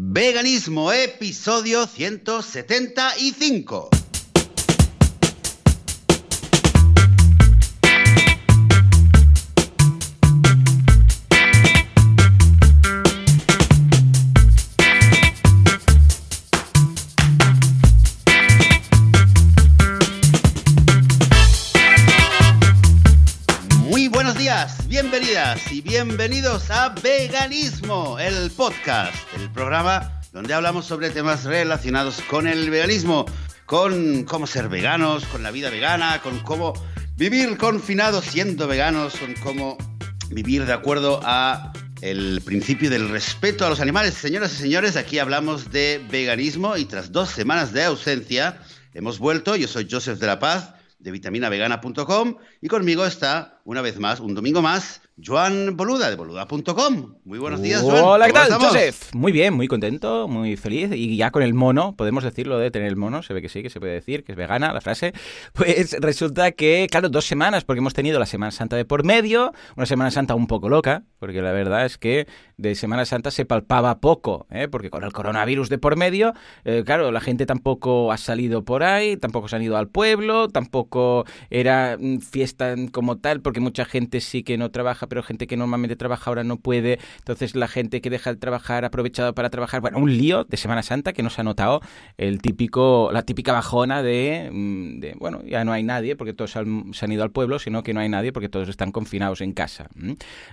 Veganismo, episodio 175. A Veganismo, el podcast, el programa donde hablamos sobre temas relacionados con el veganismo, con cómo ser veganos, con la vida vegana, con cómo vivir confinados siendo veganos, con cómo vivir de acuerdo a el principio del respeto a los animales. Señoras y señores, aquí hablamos de veganismo y tras dos semanas de ausencia hemos vuelto. Yo soy Joseph de la Paz de vitaminavegana.com y conmigo está, una vez más, un domingo más, Joan Boluda de boluda.com. Muy buenos días, Joan. Hola, ¿qué ¿Cómo tal, estamos? Joseph? Muy bien, muy contento, muy feliz. Y ya con el mono, podemos decirlo de tener el mono, se ve que sí, que se puede decir, que es vegana la frase. Pues resulta que, claro, dos semanas, porque hemos tenido la Semana Santa de por medio, una Semana Santa un poco loca, porque la verdad es que de Semana Santa se palpaba poco, ¿eh? porque con el coronavirus de por medio, eh, claro, la gente tampoco ha salido por ahí, tampoco se han ido al pueblo, tampoco era mm, fiesta como tal, porque mucha gente sí que no trabaja, pero gente que normalmente trabaja ahora no puede. Entonces la gente que deja de trabajar ha aprovechado para trabajar. Bueno, un lío de Semana Santa que nos ha notado el típico, la típica bajona de, mm, de, bueno, ya no hay nadie porque todos han- se han ido al pueblo, sino que no hay nadie porque todos están confinados en casa.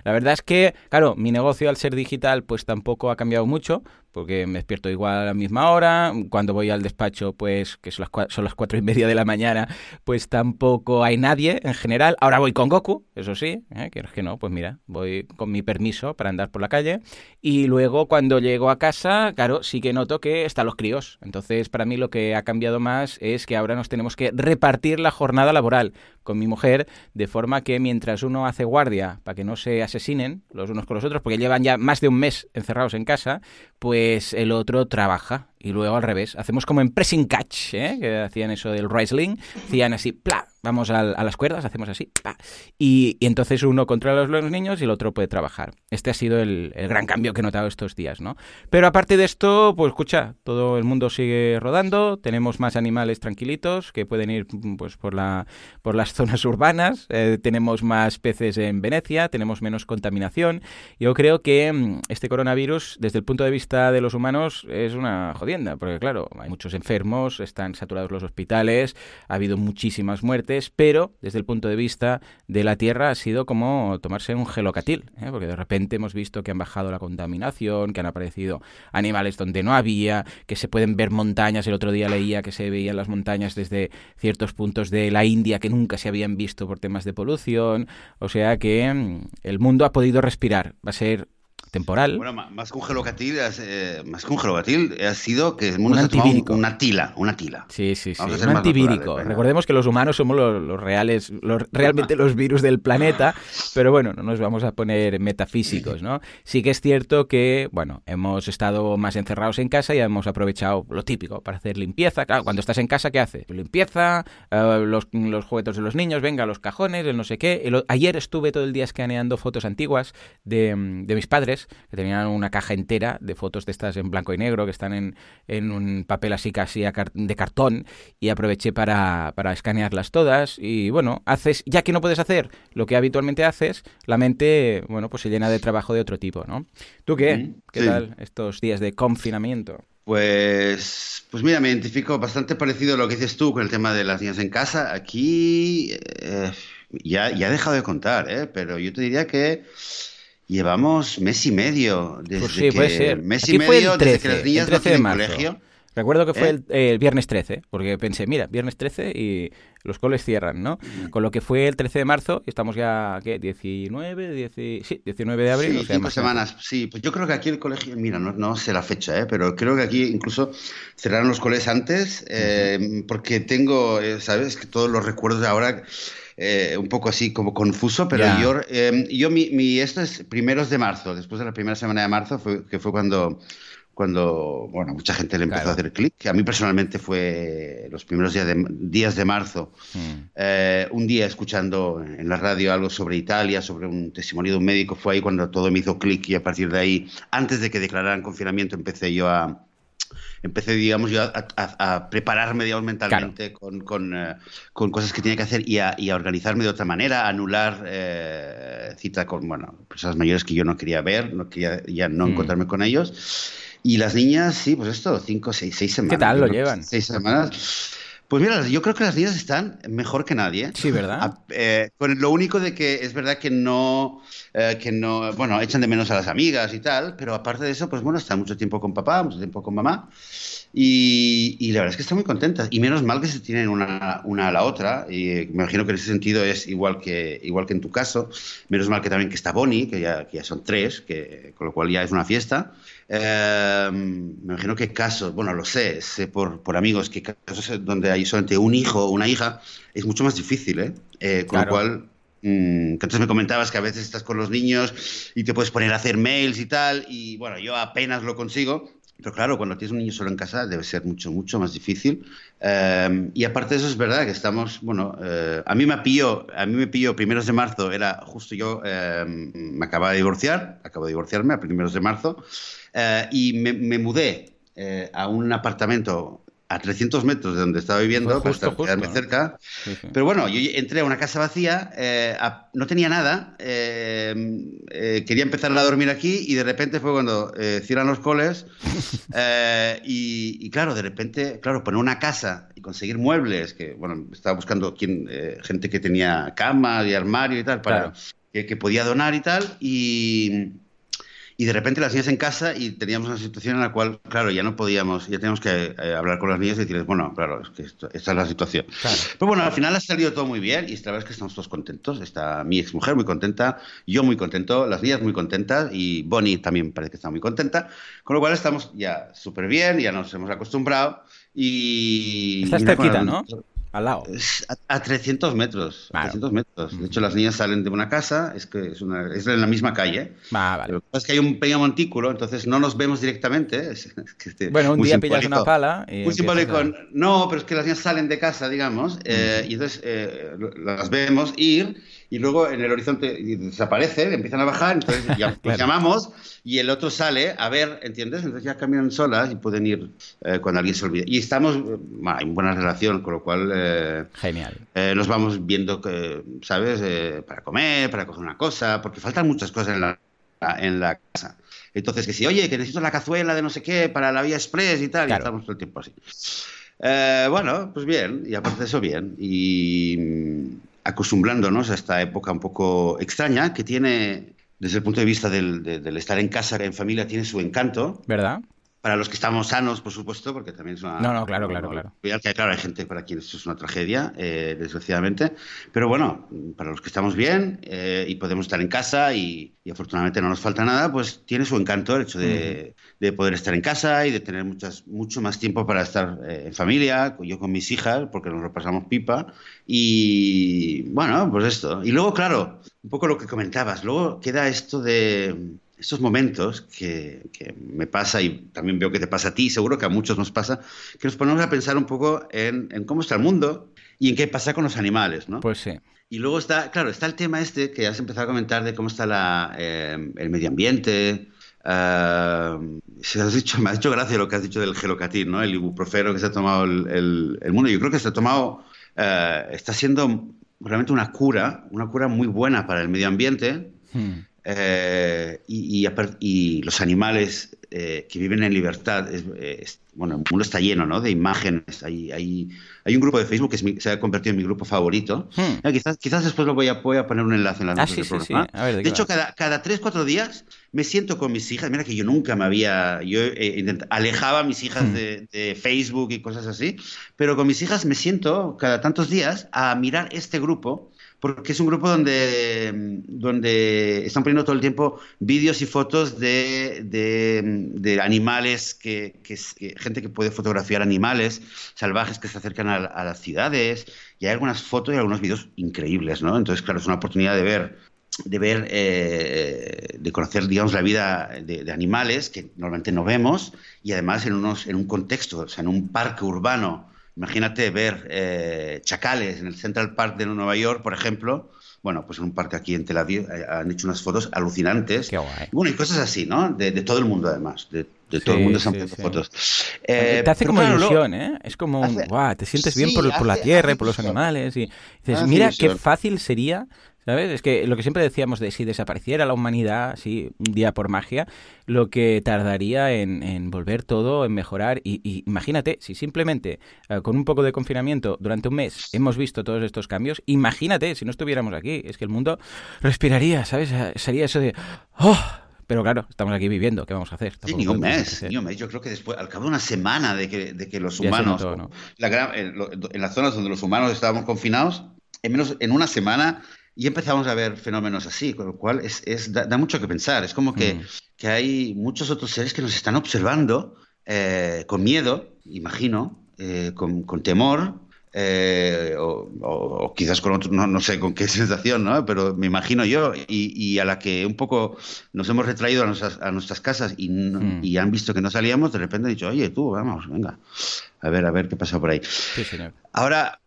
La verdad es que, claro, mi negocio al ser digital pues tampoco ha cambiado mucho porque me despierto igual a la misma hora, cuando voy al despacho pues que son las, cua- son las cuatro y media de la mañana pues tampoco hay nadie en general. Ahora voy con Goku, eso sí, ¿eh? que que no, pues mira, voy con mi permiso para andar por la calle. Y luego cuando llego a casa, claro, sí que noto que están los críos. Entonces, para mí lo que ha cambiado más es que ahora nos tenemos que repartir la jornada laboral con mi mujer, de forma que mientras uno hace guardia para que no se asesinen los unos con los otros, porque llevan ya más de un mes encerrados en casa, pues el otro trabaja. Y luego al revés, hacemos como en pressing catch, ¿eh? que hacían eso del wrestling, hacían así, vamos al- a, las cuerdas, hacemos así, ¡pla! Y, entonces uno controla los, los niños y el otro puede trabajar. Este ha sido el, el gran cambio que he notado estos días, ¿no? Pero aparte de esto, pues escucha, todo el mundo sigue rodando, tenemos más animales tranquilitos que pueden ir pues por, la, por las zonas urbanas, eh, tenemos más peces en Venecia, tenemos menos contaminación. Yo creo que mm, este coronavirus, desde el punto de vista de los humanos, es una porque claro, hay muchos enfermos, están saturados los hospitales, ha habido muchísimas muertes, pero desde el punto de vista de la Tierra ha sido como tomarse un gelocatil, ¿eh? porque de repente hemos visto que han bajado la contaminación, que han aparecido animales donde no había, que se pueden ver montañas. El otro día leía que se veían las montañas desde ciertos puntos de la India que nunca se habían visto por temas de polución. O sea que mm, el mundo ha podido respirar. Va a ser temporal. Bueno, más que un gelocatil, has, eh, más que un gelocatil, ha sido que el mundo Un antivírico. una tila, una tila. Sí, sí, sí. Un antivírico. Recordemos que los humanos somos los, los reales, los, realmente los virus del planeta, pero bueno, no nos vamos a poner metafísicos, ¿no? Sí que es cierto que, bueno, hemos estado más encerrados en casa y hemos aprovechado lo típico para hacer limpieza. Claro, cuando estás en casa, ¿qué haces? Limpieza, eh, los, los juguetes de los niños, venga, los cajones, el no sé qué. Ayer estuve todo el día escaneando fotos antiguas de, de mis padres, que tenían una caja entera de fotos de estas en blanco y negro, que están en, en un papel así casi car- de cartón, y aproveché para, para escanearlas todas. Y bueno, haces, ya que no puedes hacer lo que habitualmente haces, la mente, bueno, pues se llena de trabajo de otro tipo, ¿no? ¿Tú qué? Mm, ¿Qué sí. tal estos días de confinamiento? Pues, pues mira, me identifico bastante parecido a lo que dices tú con el tema de las niñas en casa. Aquí eh, ya, ya he dejado de contar, ¿eh? pero yo te diría que llevamos mes y medio desde Pues sí, que puede ser. mes Aquí y fue el medio desde que 13, las niñas el no 13 de marzo. colegio. Recuerdo que fue ¿Eh? el, el viernes 13, porque pensé, mira, viernes 13 y los coles cierran, ¿no? Con lo que fue el 13 de marzo, y estamos ya, ¿qué? 19, 10 sí, 19 de abril. Sí, o sea, cinco semanas, sí. Pues yo creo que aquí el colegio, mira, no, no sé la fecha, ¿eh? pero creo que aquí incluso cerraron los coles antes, eh, porque tengo, eh, ¿sabes? Que todos los recuerdos de ahora, eh, un poco así como confuso, pero yo, eh, yo mi, mi, esto es primeros de marzo, después de la primera semana de marzo, fue, que fue cuando, cuando, bueno, mucha gente le empezó a hacer clic. A mí personalmente fue los primeros días de, días de marzo, hmm. eh, un día escuchando en la radio algo sobre Italia, sobre un testimonio de un médico, fue ahí cuando todo me hizo clic y a partir de ahí, antes de que declararan confinamiento, empecé yo a, empecé, digamos, yo a, prepararme, digamos, mentalmente con, con, eh, con, cosas que tenía que hacer y a, y a organizarme de otra manera, a anular eh, cita con, bueno, personas mayores que yo no quería ver, no quería ya no hmm. encontrarme con ellos. Y las niñas, sí, pues esto, cinco, seis, seis semanas. ¿Qué tal lo llevan? Seis semanas. Pues mira, yo creo que las niñas están mejor que nadie. Sí, ¿verdad? Eh, con lo único de que es verdad que no, eh, que no, bueno, echan de menos a las amigas y tal, pero aparte de eso, pues bueno, están mucho tiempo con papá, mucho tiempo con mamá. Y, y, la verdad es que están muy contentas. Y menos mal que se tienen una, una, a la otra. Y me imagino que en ese sentido es igual que, igual que en tu caso. Menos mal que también que está Bonnie, que ya, que ya son tres, que, con lo cual ya es una fiesta. Eh, me imagino que casos, bueno, lo sé, sé por, por amigos que casos donde hay solamente un hijo o una hija es mucho más difícil, ¿eh? eh con lo cual, mm, entonces me comentabas que a veces estás con los niños y te puedes poner a hacer mails y tal, y bueno, yo apenas lo consigo, pero claro, cuando tienes un niño solo en casa debe ser mucho, mucho más difícil. Eh, y aparte de eso es verdad que estamos, bueno, eh, a mí me pilló, a mí me pilló primeros de marzo, era justo yo, me acababa de divorciar, acabo de divorciarme a primeros de marzo, eh, y me, mudé eh, a un apartamento a 300 metros de donde estaba viviendo, para quedarme cerca. Pero bueno, yo entré a una casa vacía, eh, no tenía nada, quería empezar a dormir aquí y de repente fue cuando cierran los coles y, claro, de repente, claro, poner una casa y conseguir muebles, que bueno, estaba buscando quién, gente que tenía cama y armario y tal, para que, que podía donar y tal, y y de repente las niñas en casa y teníamos una situación en la cual, claro, ya no podíamos, ya teníamos que eh, hablar con las niñas y decirles, bueno, claro, es que esta es la situación. Pero bueno, al final ha salido todo muy bien y esta vez que estamos todos contentos. Está mi exmujer muy contenta, yo muy contento, las niñas muy contentas y Bonnie también parece que está muy contenta. Con lo cual estamos ya súper bien, ya nos hemos acostumbrado y... Estás cerquita, ¿no? Al lado. A, 300 metros. 300 metros. De hecho, las niñas salen de una casa, es que es, una, es en la misma calle. Ah, vale. Lo que pasa es que hay un pequeño montículo, entonces no nos vemos directamente. Este, bueno, un día pillas una pala. Y muy simbólico. No, pero es que las niñas salen de casa, digamos, eh, y entonces eh, las vemos ir y luego en el horizonte desaparece, empiezan a bajar, entonces ya los llamamos y el otro sale a ver, ¿entiendes? Entonces ya caminan solas y pueden ir eh, cuando alguien se olvide. Y estamos bueno, en buena relación, con lo cual... Eh, Genial. Eh, nos vamos viendo, que, ¿sabes? para comer, para coger una cosa, porque faltan muchas cosas en la, en la casa. Entonces, que si, oye, que necesito la cazuela de no sé qué para la vía express y tal, y estamos todo el tiempo así. bueno, pues bien, y aparte de eso, bien. Y acostumbrándonos a esta época un poco extraña que tiene, desde el punto de vista del, del estar en casa, en familia, tiene su encanto. ¿Verdad? Para los que estamos sanos, por supuesto, porque también es una... No, no, claro, claro, claro. Que, claro, hay gente para quien esto es una tragedia, eh, desgraciadamente, pero bueno, para los que estamos bien eh, y podemos estar en casa y, afortunadamente no nos falta nada, pues tiene su encanto el hecho de, de, poder estar en casa y de tener muchas, mucho más tiempo para estar eh, en familia, yo con mis hijas, porque nos lo pasamos pipa, y bueno, pues esto. Y luego, claro, un poco lo que comentabas, luego queda esto de estos momentos que, me pasa y también veo que te pasa a ti, seguro que a muchos nos pasa, que nos ponemos a pensar un poco en, cómo está el mundo y en qué pasa con los animales, ¿no? Pues sí. Y luego está, claro, está el tema este que has empezado a comentar de cómo está la, eh, el medio ambiente. Uh, has dicho, me ha hecho gracia lo que has dicho del gelocatín, ¿no? El ibuprofeno que se ha tomado el, el, mundo. Yo creo que se ha tomado, uh, está siendo realmente una cura, una cura muy buena para el medio ambiente. Hmm. Eh, y, y, los animales eh, que viven en libertad, bueno, el mundo está lleno ¿no? de imágenes. Hay, hay, hay, un grupo de Facebook que se ha convertido en mi grupo favorito. Hmm. quizás, quizás después lo voy a, voy a poner un enlace en la ah, sí, sí, sí. ¿de, de hecho, cada, cada 3-4 días me siento con mis hijas. Mira que yo nunca me había. Yo eh, alejaba a mis hijas hmm. de, de, Facebook y cosas así. Pero con mis hijas me siento cada tantos días a mirar este grupo porque es un grupo donde, donde están poniendo todo el tiempo vídeos y fotos de, de, animales, que, que, gente que puede fotografiar animales salvajes que se acercan a, las ciudades, y hay algunas fotos y algunos vídeos increíbles, ¿no? Entonces, claro, es una oportunidad de ver de ver, eh, de conocer, digamos, la vida de, animales que normalmente no vemos y además en, unos, en un contexto, o sea, en un parque urbano. Imagínate ver eh, chacales en el Central Park de Nueva York, por ejemplo. Bueno, pues en un parque aquí en Tel Aviv eh, han hecho unas fotos alucinantes. Qué guay. Bueno, y cosas así, ¿no? De, todo el mundo, además. De, todo el mundo se han puesto fotos. te hace como ilusión, ¿eh? Es como, un, te sientes bien por, por, la tierra y por los animales. Y dices, mira qué fácil sería ¿Sabes? Es que lo que siempre decíamos de si desapareciera la humanidad, sí, un día por magia, lo que tardaría en, volver todo, en mejorar. Y, imagínate, si simplemente eh, con un poco de confinamiento durante un mes hemos visto todos estos cambios, imagínate si no estuviéramos aquí. Es que el mundo respiraría, ¿sabes? Eh, sería eso de. ¡Oh! Pero claro, estamos aquí viviendo, ¿qué vamos a hacer? Sí, ni un mes, ni un mes. Yo creo que después, al cabo de una semana de que, de que los humanos, en, las zonas donde los humanos estábamos confinados, en menos en una semana y empezamos a ver fenómenos así, con lo cual es, da, mucho que pensar. Es como que, mm. que, hay muchos otros seres que nos están observando eh, con miedo, imagino, eh, con, con, temor, eh, o, quizás con otro, no, no, sé con qué sensación, ¿no? pero me imagino yo, y, y, a la que un poco nos hemos retraído a nuestras, a nuestras casas y, mm. y, han visto que no salíamos, de repente han dicho, oye, tú, vamos, venga, a ver, a ver qué pasa por ahí. Sí, señor. Ahora,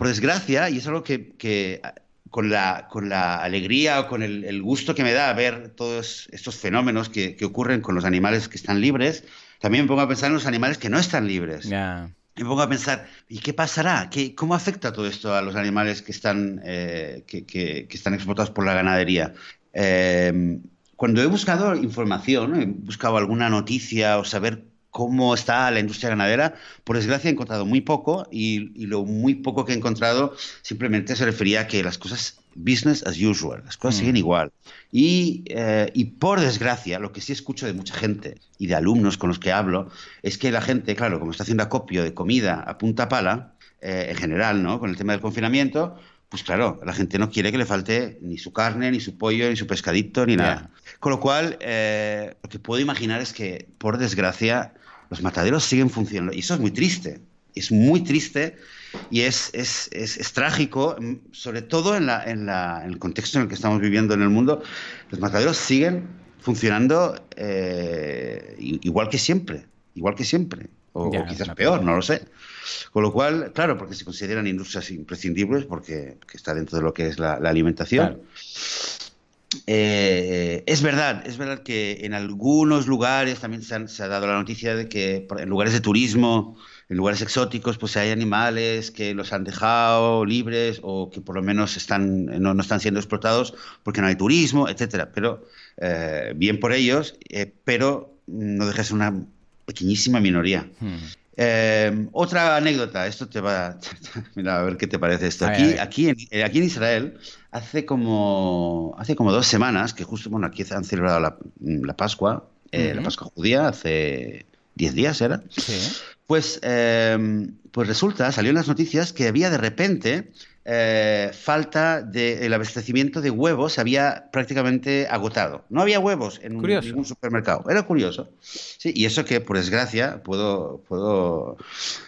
por desgracia, y es algo que, que con, la, con la alegría o con el, gusto que me da ver todos estos fenómenos que, que, ocurren con los animales que están libres, también me pongo a pensar en los animales que no están libres. Me pongo a pensar, ¿y qué pasará? ¿Qué, ¿Cómo afecta todo esto a los animales que están, eh, que, que, están explotados por la ganadería? Eh, cuando he buscado información, he buscado alguna noticia o saber cómo está la industria ganadera, por desgracia he encontrado muy poco y, lo muy poco que he encontrado simplemente se refería a que las cosas business as usual, las cosas mm. siguen igual. Y, eh, y, por desgracia, lo que sí escucho de mucha gente y de alumnos con los que hablo es que la gente, claro, como está haciendo acopio de comida a punta pala, eh, en general, ¿no? Con el tema del confinamiento, pues claro, la gente no quiere que le falte ni su carne, ni su pollo, ni su pescadito, ni nada. Con lo cual, eh, lo que puedo imaginar es que, por desgracia, los mataderos siguen funcionando. Y eso es muy triste. Es muy triste y es, es, es, trágico, mm, sobre todo en, la, en, la, en, el contexto en el que estamos viviendo en el mundo. Los mataderos siguen funcionando eh, igual que siempre, igual que siempre, o, quizás peor, no lo sé. Con lo cual, claro, porque se consideran industrias imprescindibles, porque, está dentro de lo que es la, alimentación. Eh, es verdad, es verdad que en algunos lugares también se, ha dado la noticia de que en lugares de turismo, en lugares exóticos, pues hay animales que los han dejado libres o que por lo menos están, no, están siendo explotados porque no hay turismo, etcétera. Pero eh, bien por ellos, eh, pero no deja de ser una pequeñísima minoría. Hmm. otra anécdota, esto te va. Mira, a ver qué te parece esto. Aquí, aquí, en, aquí en Israel hace como, hace como dos semanas, que justo, bueno, aquí han celebrado la, Pascua, eh, la Pascua judía, hace diez días era. Sí. Pues, em, pues resulta, salió en las noticias que había de repente eh, falta del abastecimiento de huevos se había prácticamente agotado. No había huevos en ningún supermercado. Era curioso. Sí, y eso que, por desgracia, puedo, puedo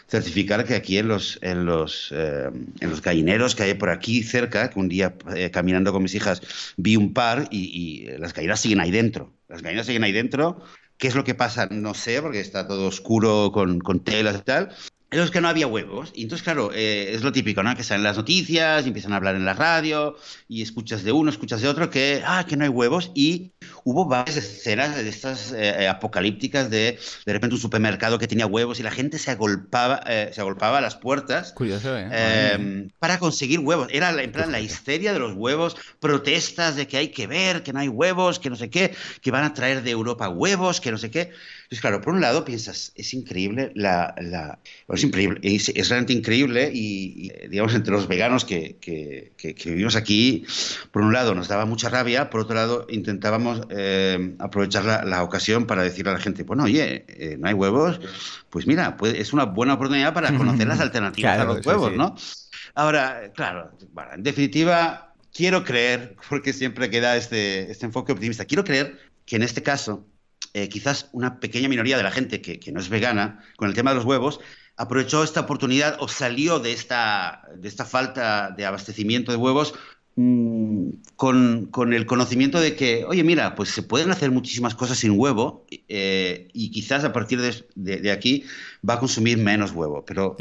certificar que aquí en los, en, los, eh, en los gallineros que hay por aquí cerca, que un día eh, caminando con mis hijas vi un par y, las gallinas siguen ahí dentro. Las gallinas siguen ahí dentro. ¿Qué es lo que pasa? No sé, porque está todo oscuro con, con telas y tal es que no había huevos. Y entonces, claro, eh, es lo típico, ¿no? Que salen las noticias, y empiezan a hablar en la radio, y escuchas de uno, escuchas de otro, que, ah, que no hay huevos. Y hubo varias escenas de estas eh, apocalípticas de, de repente, un supermercado que tenía huevos y la gente se agolpaba, eh, se agolpaba a las puertas. Curioso, ¿eh? para conseguir huevos. Era, en plan, la histeria de los huevos, protestas de que hay que ver, que no hay huevos, que no sé qué, que van a traer de Europa huevos, que no sé qué. Entonces, claro, por un lado piensas, es increíble la... la es, increíble, es, realmente increíble y, digamos, entre los veganos que, que, vivimos aquí, por un lado nos daba mucha rabia, por otro lado intentábamos eh, aprovechar la, ocasión para decirle a la gente, bueno, oye, eh, no hay huevos, pues mira, es una buena oportunidad para conocer las alternativas a los huevos, ¿no? Ahora, claro, en definitiva, quiero creer, porque siempre queda este, este enfoque optimista, quiero creer que en este caso eh, quizás una pequeña minoría de la gente que, no es vegana, con el tema de los huevos, aprovechó esta oportunidad o salió de esta, de esta falta de abastecimiento de huevos mm, con, con, el conocimiento de que, oye, mira, pues se pueden hacer muchísimas cosas sin huevo eh, y quizás a partir de, de, aquí va a consumir menos huevo. Pero,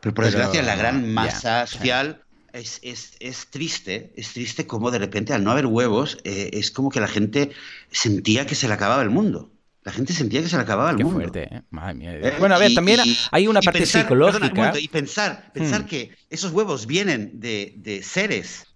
pero por desgracia, la gran masa social es, es, es, triste, es triste como de repente al no haber huevos eh, es como que la gente sentía que se le acababa el mundo. La gente sentía que se le acababa el Qué mundo. fuerte, ¿eh? Madre mía. Eh, bueno, a ver, también hay una parte psicológica. y pensar, pensar hmm. que esos huevos vienen de, de seres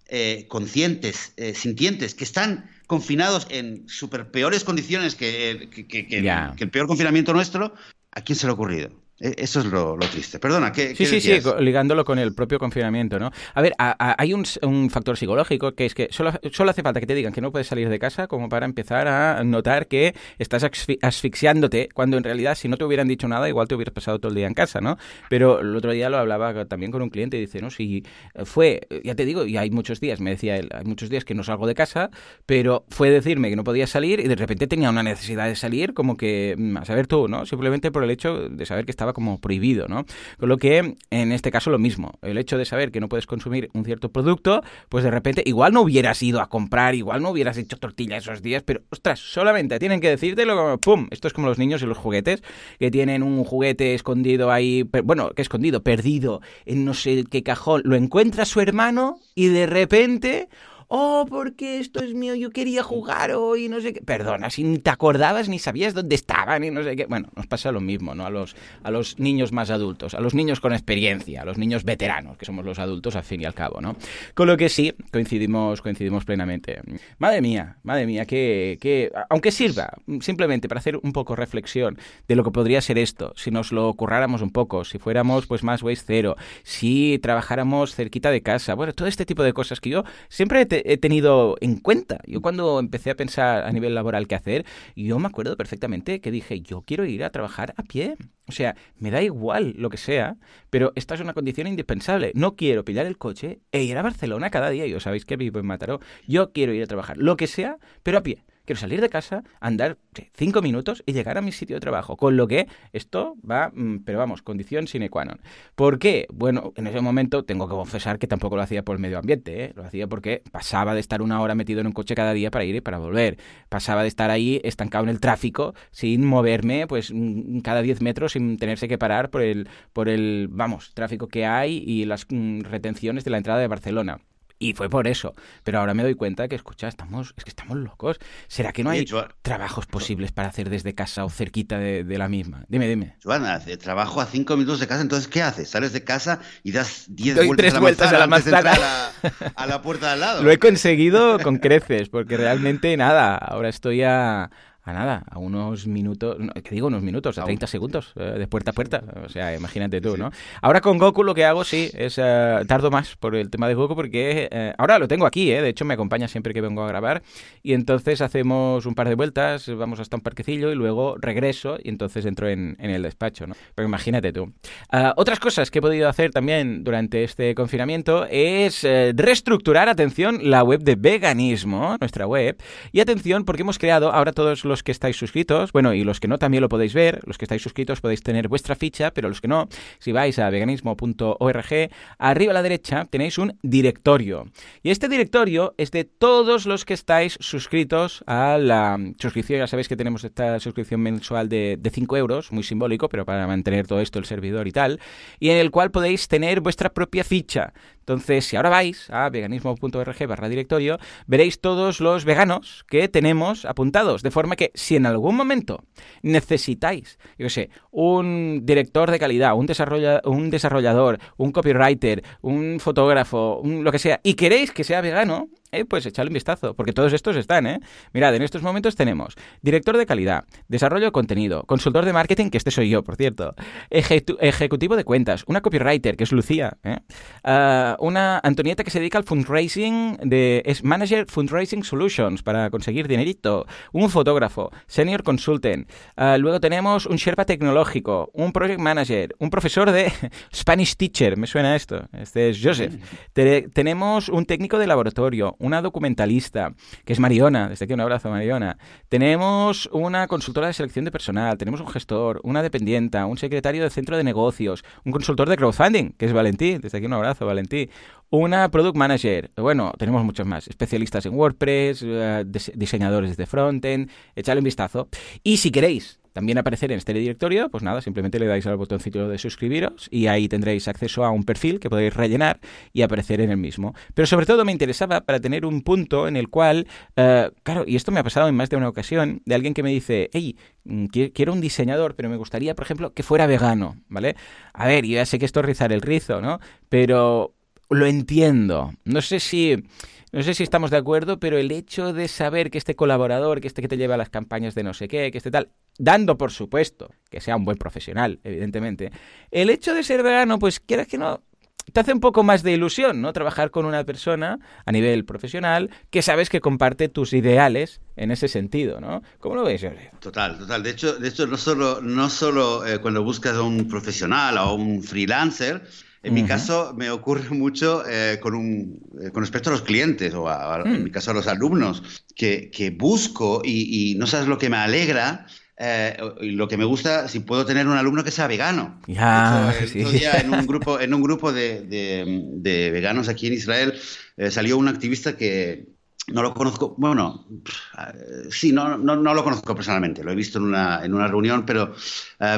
conscientes, sintientes, que están confinados en super peores condiciones que, que, que, que el peor confinamiento nuestro, ¿a quién se le ha ocurrido? E, eso es lo, triste. Perdona, ¿qué, Sí, sí, sí, ligándolo con el propio confinamiento, ¿no? A ver, hay un, factor psicológico que es que solo, solo, hace falta que te digan que no puedes salir de casa como para empezar a notar que estás asfixiándote, cuando en realidad si no te hubieran dicho nada, igual te hubieras pasado todo el día en casa, ¿no? Pero el otro día lo hablaba también con un cliente y dice, no, si fue, ya te digo, y hay muchos días, me decía él, hay muchos días que no salgo de casa, pero fue decirme que no podía salir y de repente tenía una necesidad de salir como que, mm, a saber tú, ¿no? Simplemente por el hecho de saber que estaba como prohibido, ¿no? Con lo que, en este caso, lo mismo. El hecho de saber que no puedes consumir un cierto producto, pues de repente, igual no hubieras ido a comprar, igual no hubieras hecho tortilla esos días, pero, ostras, solamente tienen que decírtelo, ¡pum! Esto es como los niños y los juguetes, que tienen un juguete escondido ahí, bueno, que escondido, perdido, en no sé qué cajón, lo encuentra su hermano y de repente oh, porque esto es mío, yo quería jugar hoy, no sé qué. Perdona, si ni te acordabas ni sabías dónde estaban y no sé qué. Bueno, nos pasa lo mismo, ¿no? A los, a los niños más adultos, a los niños con experiencia, a los niños veteranos, que somos los adultos al fin y al cabo, ¿no? Con lo que sí, coincidimos, coincidimos plenamente. Madre mía, madre mía, que, que aunque sirva simplemente para hacer un poco reflexión de lo que podría ser esto, si nos lo curráramos un poco, si fuéramos pues más waste cero, si trabajáramos cerquita de casa, bueno, todo este tipo de cosas que yo siempre he tenido en cuenta. Yo cuando empecé a pensar a nivel laboral qué hacer, yo me acuerdo perfectamente que dije, yo quiero ir a trabajar a pie. O sea, me da igual lo que sea, pero esta es una condición indispensable. No quiero pillar el coche e ir a Barcelona cada día. Yo sabéis que vivo en Mataró. Yo quiero ir a trabajar, lo que sea, pero a pie. Quiero salir de casa, andar cinco minutos y llegar a mi sitio de trabajo. Con lo que esto va, mm, pero vamos, condición sine qua non. ¿Por qué? Bueno, en ese momento tengo que confesar que tampoco lo hacía por el medio ambiente. ¿eh? Lo hacía porque pasaba de estar una hora metido en un coche cada día para ir y para volver. Pasaba de estar ahí estancado en el tráfico sin moverme, pues mm, cada diez metros sin tenerse que parar por el, por el, vamos, tráfico que hay y las mm, retenciones de la entrada de Barcelona. Y fue por eso. Pero ahora me doy cuenta que, escucha, estamos, es que estamos locos. ¿Será que no hay trabajos posibles para hacer desde casa o cerquita de, la misma? Dime, dime. Joana, trabajo a cinco minutos de casa, entonces ¿qué haces? Sales de casa y das diez vueltas, a la, vueltas a la manzana. A la puerta de al lado. Lo he conseguido con creces, porque realmente nada, ahora estoy a a nada, a unos minutos, ¿qué digo? Unos minutos, a 30 segundos, eh, de puerta a puerta. O sea, imagínate tú, ¿no? Ahora con Goku lo que hago, sí, es eh, tardo más por el tema de Goku porque eh, ahora lo tengo aquí, ¿eh? De hecho, me acompaña siempre que vengo a grabar y entonces hacemos un par de vueltas, vamos hasta un parquecillo y luego regreso y entonces entro en, el despacho, ¿no? Pero imagínate tú. Ah, otras cosas que he podido hacer también durante este confinamiento es reestructurar, atención, la web de veganismo, nuestra web, y atención porque hemos creado ahora todos los los que estáis suscritos, bueno, y los que no también lo podéis ver, los que estáis suscritos podéis tener vuestra ficha, pero los que no, si vais a veganismo.org, arriba a la derecha tenéis un directorio. Y este directorio es de todos los que estáis suscritos a la suscripción, ya sabéis que tenemos esta suscripción mensual de, de 5 euros, muy simbólico, pero para mantener todo esto el servidor y tal, y en el cual podéis tener vuestra propia ficha. Entonces, si ahora vais a veganismo.org barra directorio, veréis todos los veganos que tenemos apuntados, de forma que si en algún momento necesitáis, yo sé, un director de calidad, un, un desarrollador, un copywriter, un fotógrafo, lo que sea, y queréis que sea vegano, eh, pues echadle un vistazo, porque todos estos están, ¿eh? Mirad, en estos momentos tenemos director de calidad, desarrollo de contenido, consultor de marketing, que este soy yo, por cierto, ejecutivo de cuentas, una copywriter, que es Lucía, ¿eh? Ah, una Antonieta que se dedica al fundraising, de, es Manager Fundraising Solutions, para conseguir dinerito, un fotógrafo, senior consultant, ah, luego tenemos un Sherpa tecnológico, un project manager, un profesor de Spanish teacher, me suena esto, este es Joseph, tenemos un técnico de laboratorio, una documentalista, que es Mariona, desde aquí un abrazo Mariona, tenemos una consultora de selección de personal, tenemos un gestor, una dependienta, un secretario de centro de negocios, un consultor de crowdfunding, que es Valentí, desde aquí un abrazo Valentí, una product manager, bueno, tenemos muchos más, especialistas en WordPress, eh, diseñadores de frontend, echadle un vistazo. Y si queréis también aparecer en este directorio, pues nada, simplemente le dais al botoncito de suscribiros y ahí tendréis acceso a un perfil que podéis rellenar y aparecer en el mismo. Pero sobre todo me interesaba para tener un punto en el cual, eh, claro, y esto me ha pasado en más de una ocasión, de alguien que me dice, hey, mm, quiero un diseñador, pero me gustaría, por ejemplo, que fuera vegano, ¿vale? A ver, yo ya sé que esto es rizar el rizo, ¿no? Pero lo entiendo. No sé si no sé si estamos de acuerdo, pero el hecho de saber que este colaborador, que este que te lleva a las campañas de no sé qué, que este tal, dando por supuesto que sea un buen profesional, evidentemente, el hecho de ser vegano, pues quieras que no, te hace un poco más de ilusión, ¿no? Trabajar con una persona a nivel profesional que sabes que comparte tus ideales en ese sentido, ¿no? ¿Cómo lo ves, Total, total. De hecho, de hecho no solo, no solo eh, cuando buscas a un profesional o un freelancer, en mi caso me ocurre mucho eh, con, un, eh, con respecto a los clientes o en mm. mi caso a los alumnos, que, que busco y, y, no sabes lo que me alegra. Eh, lo que me gusta, si puedo tener un alumno que sea vegano. Ya, en un grupo, en un grupo de, de, de veganos aquí en Israel salió un activista que, no lo conozco, bueno, sí, no, no, no, lo conozco personalmente, lo he visto en una, en una reunión, pero,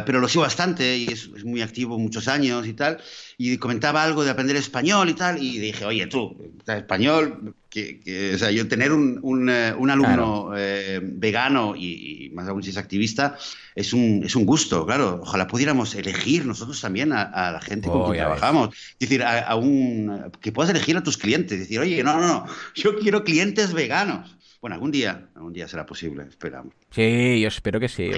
uh, pero lo sigo bastante y es, es, muy activo muchos años y tal, y comentaba algo de aprender español y tal, y dije, oye, tú, español, que, o sea, yo tener un, un, eh, un alumno eh, vegano y, más aún si es activista es un, es un gusto, claro. Ojalá pudiéramos elegir nosotros también a, la gente con oh, quien trabajamos. Es decir, a, un, que puedas elegir a tus clientes. Decir, oye, no, no, no, yo quiero clientes veganos. Bueno, algún día, algún día será posible, esperamos. Sí, yo espero que sí.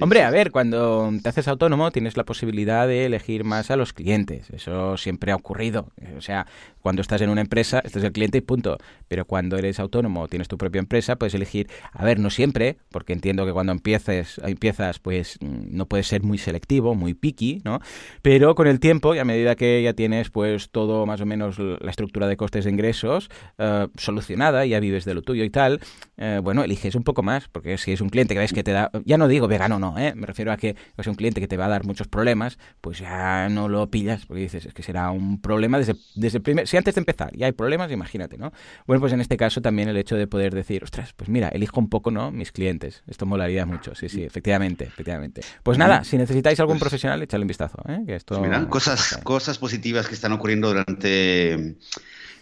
Hombre, a ver, cuando te haces autónomo tienes la posibilidad de elegir más a los clientes. Eso siempre ha ocurrido. O sea, cuando estás en una empresa, este es el cliente y punto. Pero cuando eres autónomo, tienes tu propia empresa, puedes elegir, a ver, no siempre, porque entiendo que cuando empieces, empiezas, pues mm, no puedes ser muy selectivo, muy picky, ¿no? Pero con el tiempo y a medida que ya tienes, pues todo más o menos la estructura de costes de ingresos uh, solucionada, ya vives de lo tuyo y tal eh, bueno, eliges un poco más, porque si es un cliente que ves que te da, ya no digo vegano, no, ¿eh? me refiero a que es un cliente que te va a dar muchos problemas, pues ya no lo pillas, porque dices, es que será un problema desde, desde el primer, si antes de empezar ya hay problemas, imagínate, ¿no? Bueno, pues en este caso también el hecho de poder decir, ostras, pues mira, elijo un poco, ¿no? Mis clientes, esto molaría mucho, sí, sí, efectivamente, efectivamente. Pues nada, si necesitáis algún pues profesional, echadle un vistazo, ¿eh? Que esto, pues cosas, cosas positivas que están ocurriendo durante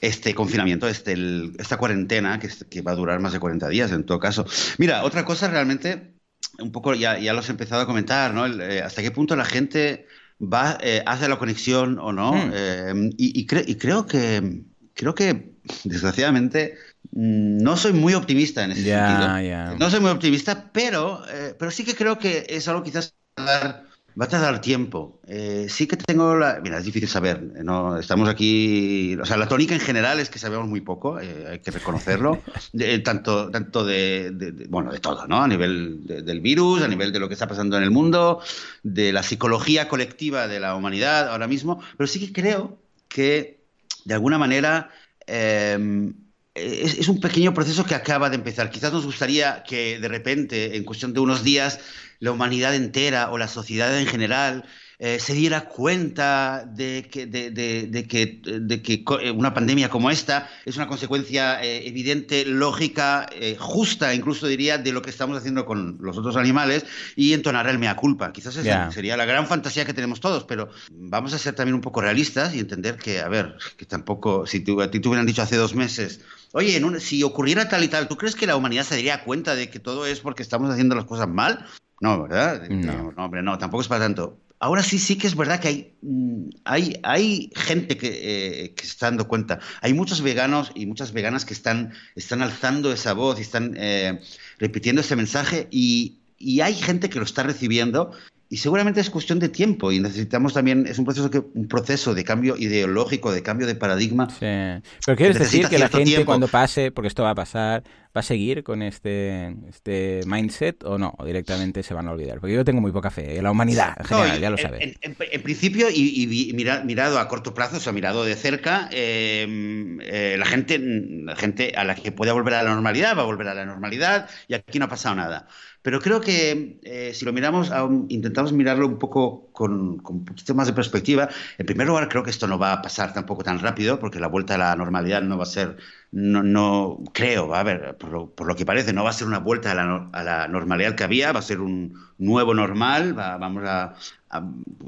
este confinamiento, este, esta cuarentena, que, que, va a durar más de 40 días en todo caso. Mira, otra cosa realmente, un poco ya, ya lo has empezado a comentar, ¿no? Eh, hasta qué punto la gente va, eh, hace la conexión o no. Hmm. Eh, y, y, y, creo que, creo que, desgraciadamente, mm, no soy muy optimista en ese sentido. No soy muy optimista, pero, pero sí que creo que es algo quizás dar Va a tardar tiempo. Eh, sí que tengo la... Mira, es difícil saber. ¿no? Estamos aquí... O sea, la tónica en general es que sabemos muy poco, eh, hay que reconocerlo. tanto tanto de, Bueno, de todo, ¿no? A nivel del virus, a nivel de lo que está pasando en el mundo, de la psicología colectiva de la humanidad ahora mismo. Pero sí que creo que, de alguna manera... Em, es, es, un pequeño proceso que acaba de empezar. Quizás nos gustaría que de repente, en cuestión de unos días, la humanidad entera o la sociedad en general eh, se diera cuenta de que, de, de, que, de que eh, una pandemia como esta es una consecuencia eh, evidente, lógica, justa, incluso diría, de lo que estamos haciendo con los otros animales y entonar el mea culpa. Quizás esa sería la gran fantasía que tenemos todos, pero vamos a ser también un poco realistas y entender que, a ver, que tampoco, si a ti te hubieran dicho hace dos meses, oye, si ocurriera tal y tal, ¿tú crees que la humanidad se daría cuenta de que todo es porque estamos haciendo las cosas mal? No, ¿verdad? No. no, hombre, no, tampoco es para tanto. Ahora sí, sí que es verdad que hay, mm, hay, hay gente que, eh, que, se está dando cuenta. Hay muchos veganos y muchas veganas que están, están alzando esa voz y están eh, repitiendo ese mensaje y, y, hay gente que lo está recibiendo y seguramente es cuestión de tiempo y necesitamos también, es un proceso, que, un proceso de cambio ideológico, de cambio de paradigma. Sí. Pero quieres decir que la gente cuando pase, porque esto va a pasar, va a seguir con este, este mindset o no, o directamente se van a olvidar. Porque yo tengo muy poca fe en la humanidad en general, ya lo sabes. En, principio, y, mirado a corto plazo, o sea, mirado de cerca, em, eh, la, gente, la gente a la que pueda volver a la normalidad va a volver a la normalidad y aquí no ha pasado nada. Pero creo que eh, si lo miramos, intentamos mirarlo un poco con, con, un poquito más de perspectiva. En primer lugar, creo que esto no va a pasar tampoco tan rápido, porque la vuelta a la normalidad no va a ser, no, no creo, a ver, por lo, por lo, que parece, no va a ser una vuelta a la, a la, normalidad que había, va a ser un nuevo normal, vamos a,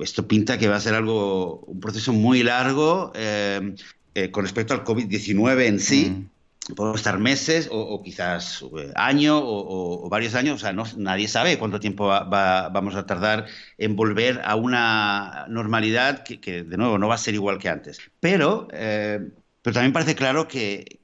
esto pinta que va a ser algo, un proceso muy largo eh, eh, con respecto al COVID-19 en sí. Mm podemos estar meses o, quizás eh, año o, varios años, o sea, no, nadie sabe cuánto tiempo vamos a tardar en volver a una normalidad que, de nuevo, no va a ser igual que antes. Pero, eh, pero también parece claro que,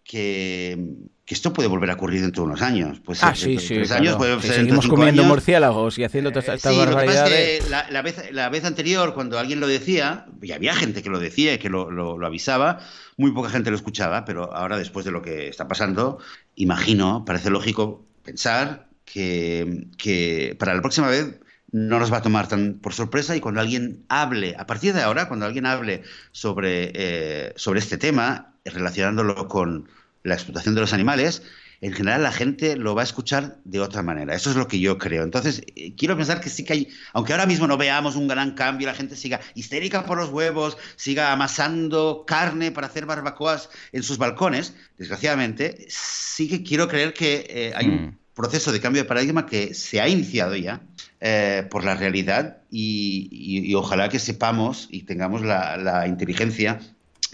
esto puede volver a ocurrir dentro de unos años. Pues, ah, sí, sí. Años, seguimos comiendo murciélagos y haciendo todas estas sí, barbaridades. la, la, vez, la vez anterior, cuando alguien lo decía, y había gente que lo decía y que lo, lo avisaba, muy poca gente lo escuchaba, pero ahora después de lo que está pasando, imagino, parece lógico pensar que, que para la próxima vez no nos va a tomar tan por sorpresa y cuando alguien hable, a partir de ahora, cuando alguien hable sobre, eh, sobre este tema, relacionándolo con la explotación de los animales, en general la gente lo va a escuchar de otra manera. Eso es lo que yo creo. Entonces, eh, quiero pensar que sí que hay, aunque ahora mismo no veamos un gran cambio, la gente siga histérica por los huevos, siga amasando carne para hacer barbacoas en sus balcones, desgraciadamente, sí que quiero creer que eh, hay un mm. proceso de cambio de paradigma que se ha iniciado ya. Eh, por la realidad y, ojalá que sepamos y tengamos la inteligencia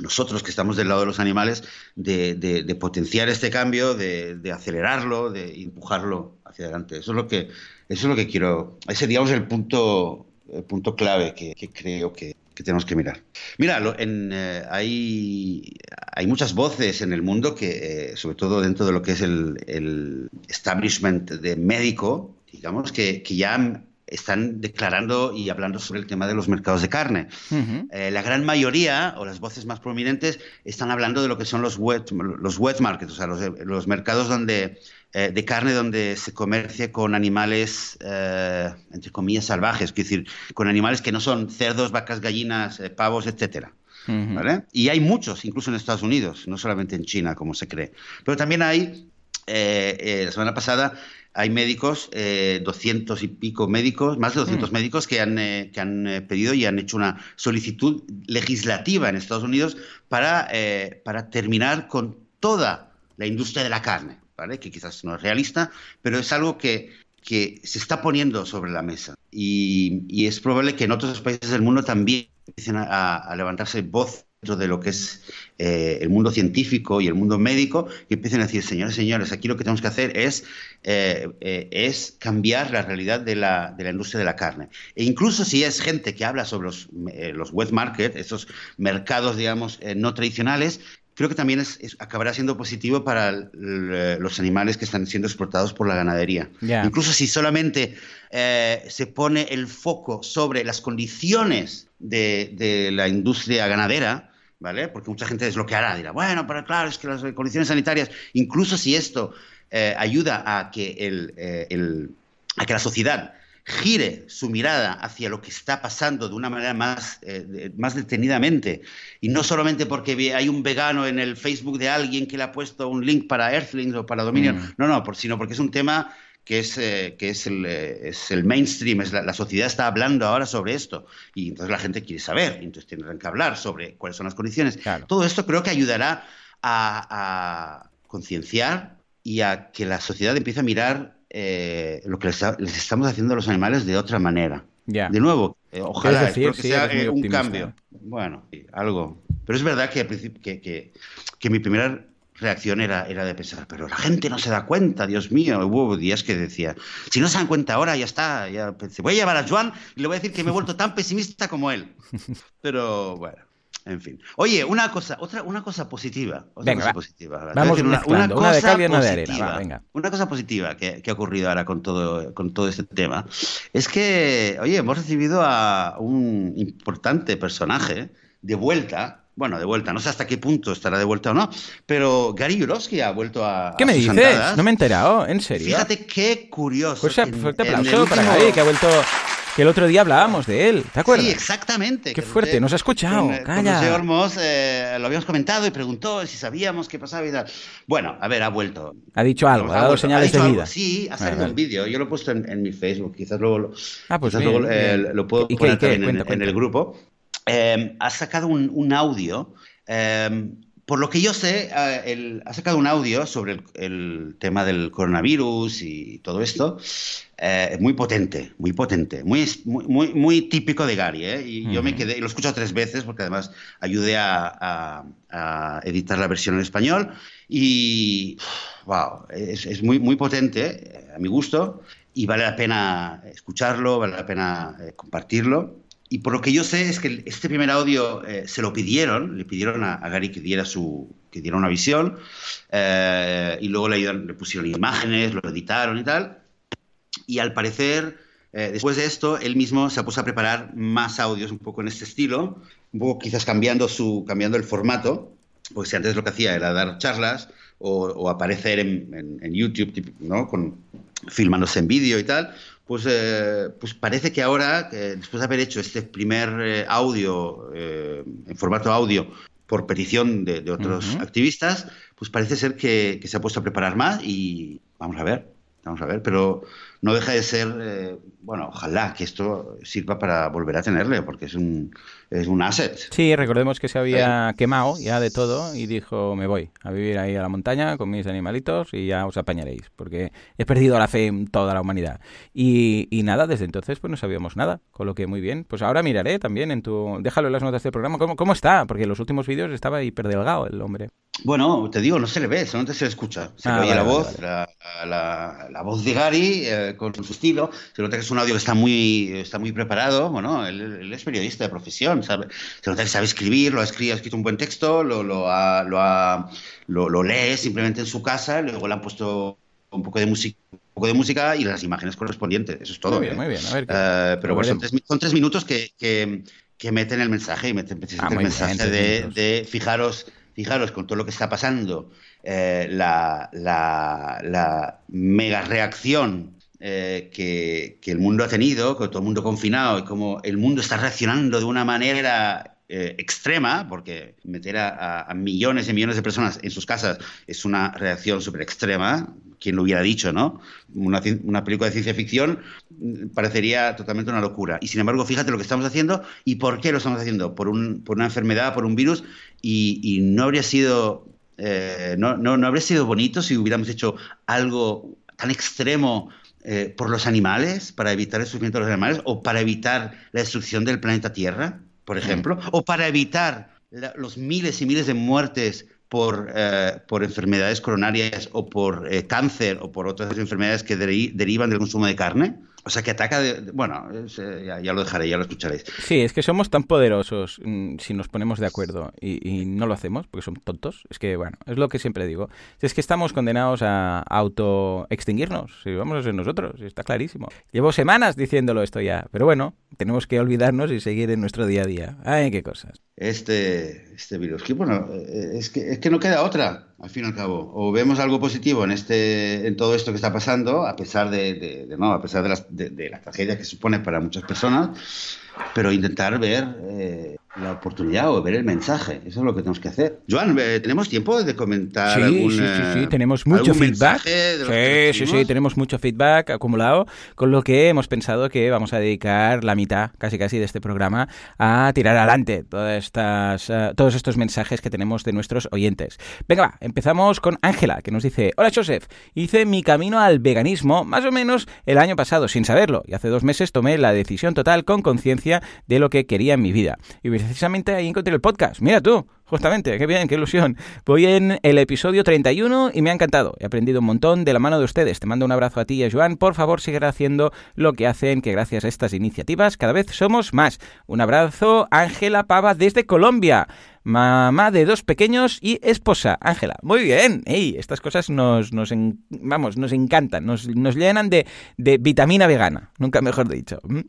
nosotros que estamos del lado de los animales, de, potenciar este cambio, de, acelerarlo, de empujarlo hacia adelante. Eso es lo que, eso es lo que quiero, ese digamos el punto, el punto clave que, creo que, tenemos que mirar. Mira, en, eh, hay, hay muchas voces en el mundo que, eh, sobre todo dentro de lo que es el, el establishment de médico, digamos, que, que ya han están declarando y hablando sobre el tema de los mercados de carne. Eh, la gran mayoría, o las voces más prominentes, están hablando de lo que son los wet, los wet markets, o sea, los, mercados donde, eh, de carne donde se comercia con animales, eh, entre comillas, salvajes, es decir, con animales que no son cerdos, vacas, gallinas, pavos, etcétera. Y hay muchos, incluso en Estados Unidos, no solamente en China, como se cree. Pero también hay, la semana pasada, hay médicos, eh, 200 y pico médicos, más de 200 mm. médicos que han, eh, que han eh, pedido y han hecho una solicitud legislativa en Estados Unidos para, eh, para terminar con toda la industria de la carne, ¿vale? que quizás no es realista, pero es algo que, que se está poniendo sobre la mesa. Y, y, es probable que en otros países del mundo también empiecen a, a levantarse voz dentro de lo que es eh, el mundo científico y el mundo médico y empiecen a decir, señores, señores, aquí lo que tenemos que hacer es, eh, eh, es cambiar la realidad de la, de la, industria de la carne. E incluso si es gente que habla sobre los, los wet market, esos mercados, digamos, no tradicionales, creo que también es, acabará siendo positivo para los animales que están siendo explotados por la ganadería. Incluso si solamente se pone el foco sobre las condiciones de, de la industria ganadera, ¿vale? Porque mucha gente es lo que hará, dirá, bueno, pero claro, es que las condiciones sanitarias, incluso si esto eh, ayuda a que, eh, el, a que la sociedad gire su mirada hacia lo que está pasando de una manera más, eh, más detenidamente y no solamente porque hay un vegano en el Facebook de alguien que le ha puesto un link para Earthlings o para Dominion, mm. no, no, por, sino porque es un tema que es, eh, que es, el, eh, es el mainstream, es la, sociedad está hablando ahora sobre esto y entonces la gente quiere saber, entonces tendrán que hablar sobre cuáles son las condiciones. Todo esto creo que ayudará a, concienciar y a que la sociedad empiece a mirar eh, lo que les, estamos haciendo a los animales de otra manera. De nuevo, ojalá que sea un cambio. Bueno, algo. Pero es verdad que, que, que, que mi primera reacción era, era de pensar, pero la gente no se da cuenta, Dios mío. Hubo días que decía, si no se dan cuenta ahora, ya está. Ya pensé, voy a llevar a Joan y le voy a decir que me he vuelto tan pesimista como él. Pero bueno. En fin. Oye, una cosa, otra, una cosa positiva. Otra Venga, cosa va. positiva. Vamos una, mezclando, una de cosa cal y una de arena, positiva, va, venga. Una cosa positiva que, que ha ocurrido ahora con todo, con todo este tema es que, oye, hemos recibido a un importante personaje de vuelta. Bueno, de vuelta, no sé hasta qué punto estará de vuelta o no, pero Gary Yurovsky ha vuelto a. ¿Qué a me dices? andadas. No me he enterado, ¿en serio? Fíjate qué curioso. Pues en- fuerte aplauso para Gary, que ha vuelto... Que el otro día hablábamos de él, ¿te acuerdas? Sí, exactamente. Qué fuerte, nos ha escuchado, con, eh, con calla. Olmos, eh, lo habíamos comentado y preguntó si sabíamos qué pasaba y tal. Bueno, a ver, ha vuelto. Ha dicho algo, ha dado señales de algo, vida. Sí, ha Ah, salido vale. un vídeo. Yo lo he puesto en, en mi Facebook. Quizás luego lo, Ah, pues bien, luego, eh, lo puedo ¿Y poner qué? en- Cuenta, en, cuenta. el grupo. Eh, ha sacado un, un audio. Por lo que yo sé, él ha sacado un audio sobre el, el tema del coronavirus y todo esto. eh, muy potente, muy potente, muy, muy, muy, típico de Gary. ¿eh? Y yo me quedé, y lo he escuchado tres veces porque además ayudé a, a- a editar la versión en español. Y, wow, es, es muy, muy potente, eh, a mi gusto, y vale la pena escucharlo, vale la pena eh, compartirlo. Y por lo que yo sé es que este primer audio eh, se lo pidieron, le pidieron a, a Gary que diera, su, que diera una visión, eh, y luego le, le pusieron imágenes, lo editaron y tal. Y al parecer, eh, después de esto, él mismo se ha puesto a preparar más audios un poco en este estilo, un poco quizás cambiando, su, cambiando el formato, porque si antes lo que hacía era dar charlas o, o aparecer en, en- en YouTube, ¿no? Con, filmándose en vídeo y tal, pues, eh, pues parece que ahora, después de haber hecho este primer eh, audio, eh, en formato audio, por petición de, de otros activistas, pues parece ser que, que se ha puesto a preparar más y vamos a ver, vamos a ver, pero no deja de ser, eh, bueno, ojalá que esto sirva para volver a tenerle, porque es un, es un asset. Sí, recordemos que se había quemado ya de todo y dijo, me voy a vivir ahí a la montaña con mis animalitos y ya os apañaréis, porque he perdido la fe en toda la humanidad. Y, y nada, desde entonces pues no sabíamos nada, con lo que muy bien. Pues ahora miraré también en tu... Déjalo en las notas del programa, ¿cómo, cómo está? Porque en los últimos vídeos estaba hiperdelgado el hombre. Bueno, te digo, no se le ve, solamente se le escucha. Se Ah, le oye vale, la vale, voz, La, la- la voz de Gary eh, con su estilo. Se nota que es un audio que está muy, está muy preparado. Bueno, él, él es periodista de profesión, sabe, se nota que sabe escribir, lo ha escrito, ha escrito un buen texto, lo, lo, ha- lo, ha- lo- lo lee simplemente en su casa, luego le han puesto un poco de música. Un poco de música y las imágenes correspondientes, eso es todo. muy bien, ¿eh? muy bien. A ver, qué- Eh, pero bueno, son tres, mi- son tres minutos que, que- que meten el mensaje y meten precisamente Ah, el mensaje de, fijaros, fijaros con todo lo que está pasando, eh, la, la- la mega reacción eh, que, que el mundo ha tenido, con todo el mundo confinado y como el mundo está reaccionando de una manera eh, extrema, porque meter a, millones y millones de personas en sus casas es una reacción súper extrema, quien lo hubiera dicho, ¿no? Una, película de ciencia ficción mm, parecería totalmente una locura. Y sin embargo, fíjate lo que estamos haciendo y por qué lo estamos haciendo. Por, un, por una enfermedad, por un virus, y, no habría sido. eh, no, no habría sido bonito si hubiéramos hecho algo tan extremo eh, por los animales, para evitar el sufrimiento de los animales, o para evitar la destrucción del planeta Tierra, por ejemplo, o para evitar la- los miles y miles de muertes por, eh, por enfermedades coronarias o por eh, cáncer o por otras enfermedades que deri- derivan del consumo de carne. O sea, que ataca de... bueno, eh, ya, ya lo dejaré, ya lo escucharéis. Sí, es que somos tan poderosos mm, si nos ponemos de acuerdo y, y no lo hacemos porque somos tontos. Es que, bueno, es lo que siempre digo. Es que estamos condenados a auto-extinguirnos. Si vamos a ser nosotros, está clarísimo. Llevo semanas diciéndolo esto ya, pero bueno, tenemos que olvidarnos y seguir en nuestro día a día. Ay, qué cosas. Este, este virus. Que bueno, eh, es que, es que no queda otra, al fin y al cabo. O vemos algo positivo en, este, en todo esto que está pasando, a pesar de, de- de- a pesar de, las, de, de la tragedia que supone para muchas personas, pero intentar ver eh, la oportunidad o ver el mensaje. Eso es lo que tenemos que hacer. Joan, eh, ¿tenemos tiempo de comentar Sí, algún, sí, sí, sí, eh, tenemos mucho feedback. Sí, sí, sí, tenemos mucho feedback acumulado, con lo que hemos pensado que vamos a dedicar la mitad, casi casi, de este programa a tirar adelante todas estas, eh, todos estos mensajes que tenemos de nuestros oyentes. Venga, va, empezamos con Ángela, que nos dice, hola Joseph, hice mi camino al veganismo más o menos el año pasado, sin saberlo, y hace dos meses tomé la decisión total con conciencia de lo que quería en mi vida. Y precisamente ahí encontré el podcast, mira tú. Justamente. Qué bien, qué ilusión. Voy en el episodio 31 y me ha encantado. He aprendido un montón de la mano de ustedes. Te mando un abrazo a ti y a Joan. Por favor, sigue haciendo lo que hacen, que gracias a estas iniciativas cada vez somos más. Un abrazo, Ángela Pava desde Colombia mamá de dos pequeños y esposa, Ángela. Muy bien, ey, estas cosas nos, nos, vamos, nos encantan, nos, nos llenan de, de, vitamina vegana, nunca mejor dicho. ¿Mm?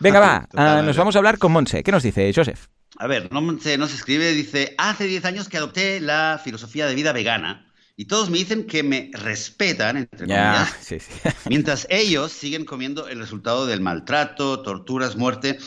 Venga, va, ah, nos vamos a hablar con Monse. ¿Qué nos dice, Joseph? A ver, Monse nos escribe, dice, hace 10 años que adopté la filosofía de vida vegana. Y todos me dicen que me respetan, entre comillas, mientras ellos siguen comiendo el resultado del maltrato, torturas, muerte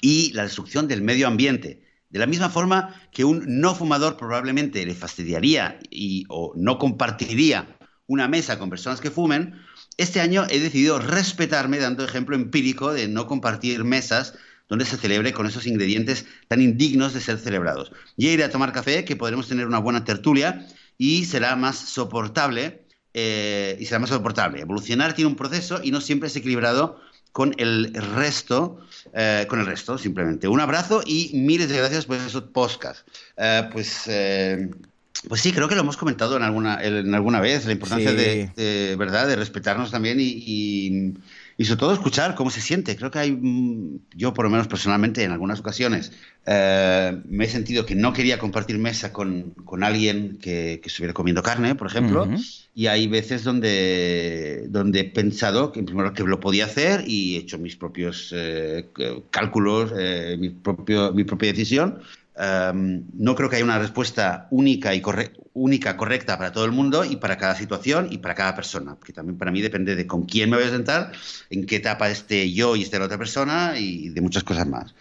y la destrucción del medio ambiente. De la misma forma que un no fumador probablemente le fastidiaría y, o no compartiría una mesa con personas que fumen, este año he decidido respetarme dando ejemplo empírico de no compartir mesas donde se celebre con esos ingredientes tan indignos de ser celebrados. Ya iré a tomar café, que podremos tener una buena tertulia y será más soportable. Eh, y será más soportable. Evolucionar tiene un proceso y no siempre es equilibrado con el resto, eh, con el resto, simplemente. Un abrazo y miles de gracias por esos podcasts. Eh, pues, eh, pues sí, creo que lo hemos comentado en alguna, en alguna vez, la importancia de, ¿verdad? de respetarnos también y y sobre todo escuchar cómo se siente. Creo que hay, mm, yo por lo menos personalmente en algunas ocasiones eh, me he sentido que no quería compartir mesa con, con alguien que, que, estuviera comiendo carne, por ejemplo, y hay veces donde, donde he pensado que primero que lo podía hacer y he hecho mis propios eh, cálculos, eh, mi, propio, mi propia decisión. Em, no creo que haya una respuesta única y única, correcta para todo el mundo y para cada situación y para cada persona, porque también para mí depende de con quién me voy a sentar, en qué etapa esté yo y esté la otra persona y de muchas cosas más.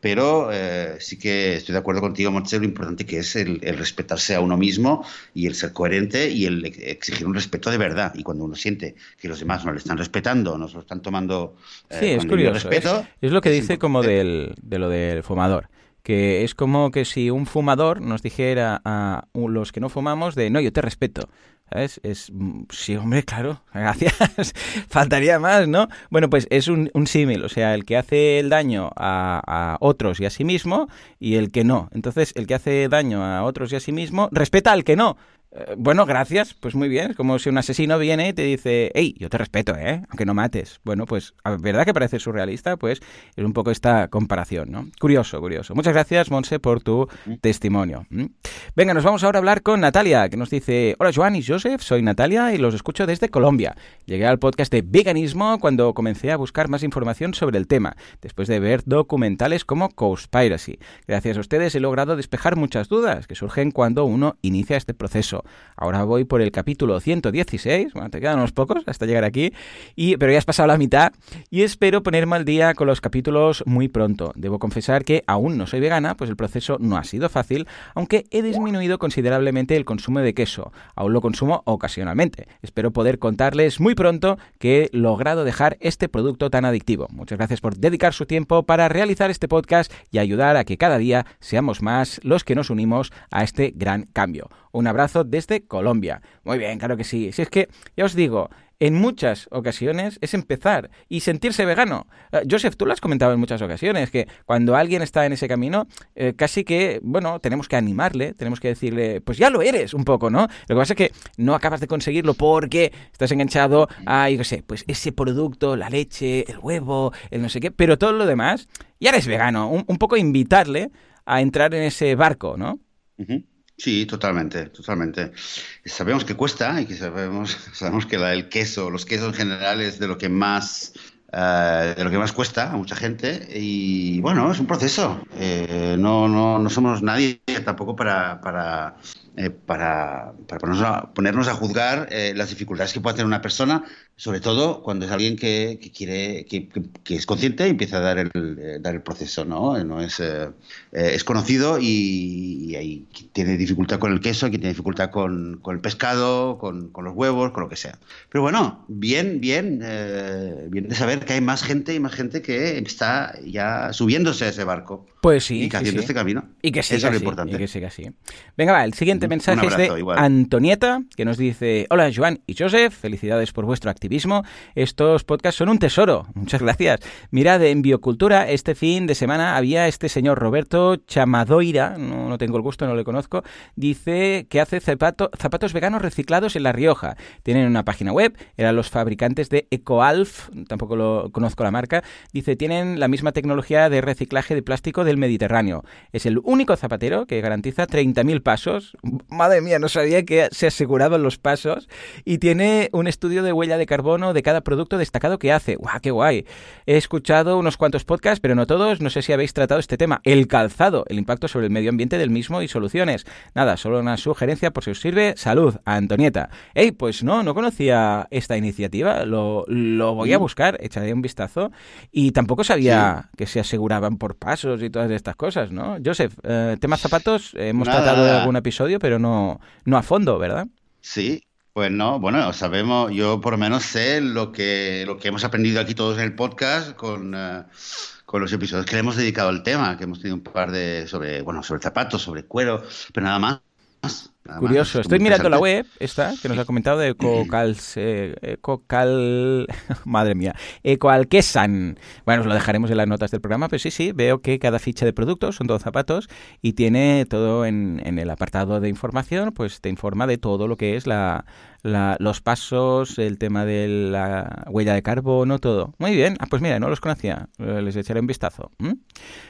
Pero eh, sí que estoy de acuerdo contigo, Montse, lo importante que es el, respetarse a uno mismo y el ser coherente y el exigir un respeto de verdad. Y cuando uno siente que los demás no le están respetando, no se lo están tomando eh, sí, es curioso. Respeto, es, lo que dice como del, de lo del fumador que es como que si un fumador nos dijera a los que no fumamos de no, yo te respeto. ¿Sabes? Es, mm, sí, hombre, claro, gracias. Faltaría más, ¿no? Bueno, pues es un, un símil, o sea, el que hace el daño a, a, otros y a sí mismo y el que no. Entonces, el que hace daño a otros y a sí mismo respeta al que no. Eh, bueno, gracias, pues muy bien. Es como si un asesino viene y te dice, hey, yo te respeto, ¿eh? Aunque no mates. Bueno, pues, ¿verdad que parece surrealista? Pues es un poco esta comparación, ¿no? Curioso, curioso. Muchas gracias, Monse, por tu mm. testimonio. Venga, nos vamos ahora a hablar con Natalia, que nos dice, hola Joan y Joseph, soy Natalia y los escucho desde Colombia. Llegué al podcast de veganismo cuando comencé a buscar más información sobre el tema, después de ver documentales como Conspiracy. Gracias a ustedes he logrado despejar muchas dudas que surgen cuando uno inicia este proceso. Ahora voy por el capítulo 116, bueno, te quedan unos pocos hasta llegar aquí, y, pero ya has pasado la mitad y espero ponerme al día con los capítulos muy pronto. Debo confesar que aún no soy vegana, pues el proceso no ha sido fácil, aunque he disminuido considerablemente el consumo de queso. Aún lo consumo ocasionalmente. Espero poder contarles muy pronto que he logrado dejar este producto tan adictivo. Muchas gracias por dedicar su tiempo para realizar este podcast y ayudar a que cada día seamos más los que nos unimos a este gran cambio. Un abrazo desde Colombia. Muy bien, claro que sí. Si es que, ya os digo, en muchas ocasiones es empezar y sentirse vegano. Eh, Joseph, tú lo has comentado en muchas ocasiones, que cuando alguien está en ese camino, eh, casi que, bueno, tenemos que animarle, tenemos que decirle, pues ya lo eres un poco, ¿no? Lo que pasa es que no acabas de conseguirlo porque estás enganchado a, yo qué sé, pues ese producto, la leche, el huevo, el no sé qué, pero todo lo demás, ya eres vegano. Un, poco invitarle a entrar en ese barco, ¿no? Sí, totalmente, totalmente. Sabemos que cuesta y que sabemos, sabemos que el queso, los quesos en general es de lo que más eh, de lo que más cuesta a mucha gente y bueno, es un proceso. Eh, no, no, no somos nadie tampoco para, para eh, para, ponernos, a, juzgar eh, las dificultades que puede tener una persona, sobre todo cuando es alguien que, quiere, que, es consciente y empieza a dar el, eh, dar el proceso, ¿no? no es, es conocido y, y, tiene dificultad con el queso, quien tiene dificultad con, el pescado, con, los huevos, con lo que sea. Pero bueno, bien, bien, bien de saber que hay más gente y más gente que está ya subiéndose a ese barco. Pues sí. Y haciendo este camino. Y que siga así. Y que siga así. Venga, va, el siguiente mensaje es de Antonieta, que nos dice, hola Joan y Joseph, felicidades por vuestro activismo. Estos podcasts son un tesoro. Muchas gracias. Mirad, en Biocultura este fin de semana había este señor Roberto Chamadoira, no, no tengo el gusto, no le conozco, dice que hace zapatos veganos reciclados en La Rioja. Tienen una página web, eran los fabricantes de EcoAlf, tampoco lo conozco la marca, dice, tienen la misma tecnología de reciclaje de plástico del Mediterráneo. Es el único zapatero que garantiza 30.000 pasos. Madre mía, no sabía que se aseguraban los pasos. Y tiene un estudio de huella de carbono de cada producto destacado que hace. ¡Guau, qué guay! He escuchado unos cuantos podcasts, pero no todos. No sé si habéis tratado este tema. El calzado, el impacto sobre el medio ambiente del mismo y soluciones. Nada, solo una sugerencia por si os sirve. Salud, a Antonieta. Ey, pues no, no conocía esta iniciativa. Lo, voy a mm. buscar, echaré un vistazo. Y tampoco sabía que se aseguraban por pasos y todas estas cosas, ¿no? Joseph, eh, temas zapatos, hemos tratado de algún episodio, pero no, no a fondo, ¿verdad? Sí, pues no, bueno, sabemos, yo por lo menos sé lo que, lo que hemos aprendido aquí todos en el podcast con, eh, con los episodios que le hemos dedicado al tema, que hemos tenido un par de sobre, bueno, sobre zapatos, sobre cuero, pero nada más. Curioso. Estoy mirando la web, esta, que nos ha comentado de Ecocal... Ecocal... Madre mía. Ecoalquesan. Bueno, os lo dejaremos en las notas del programa, pero sí, sí, veo que cada ficha de producto son todos zapatos y tiene todo en, en el apartado de información, pues te informa de todo lo que es la, los pasos, el tema de la huella de carbono, todo. Muy bien. Ah, pues mira, no los conocía. Eh, les echaré un vistazo.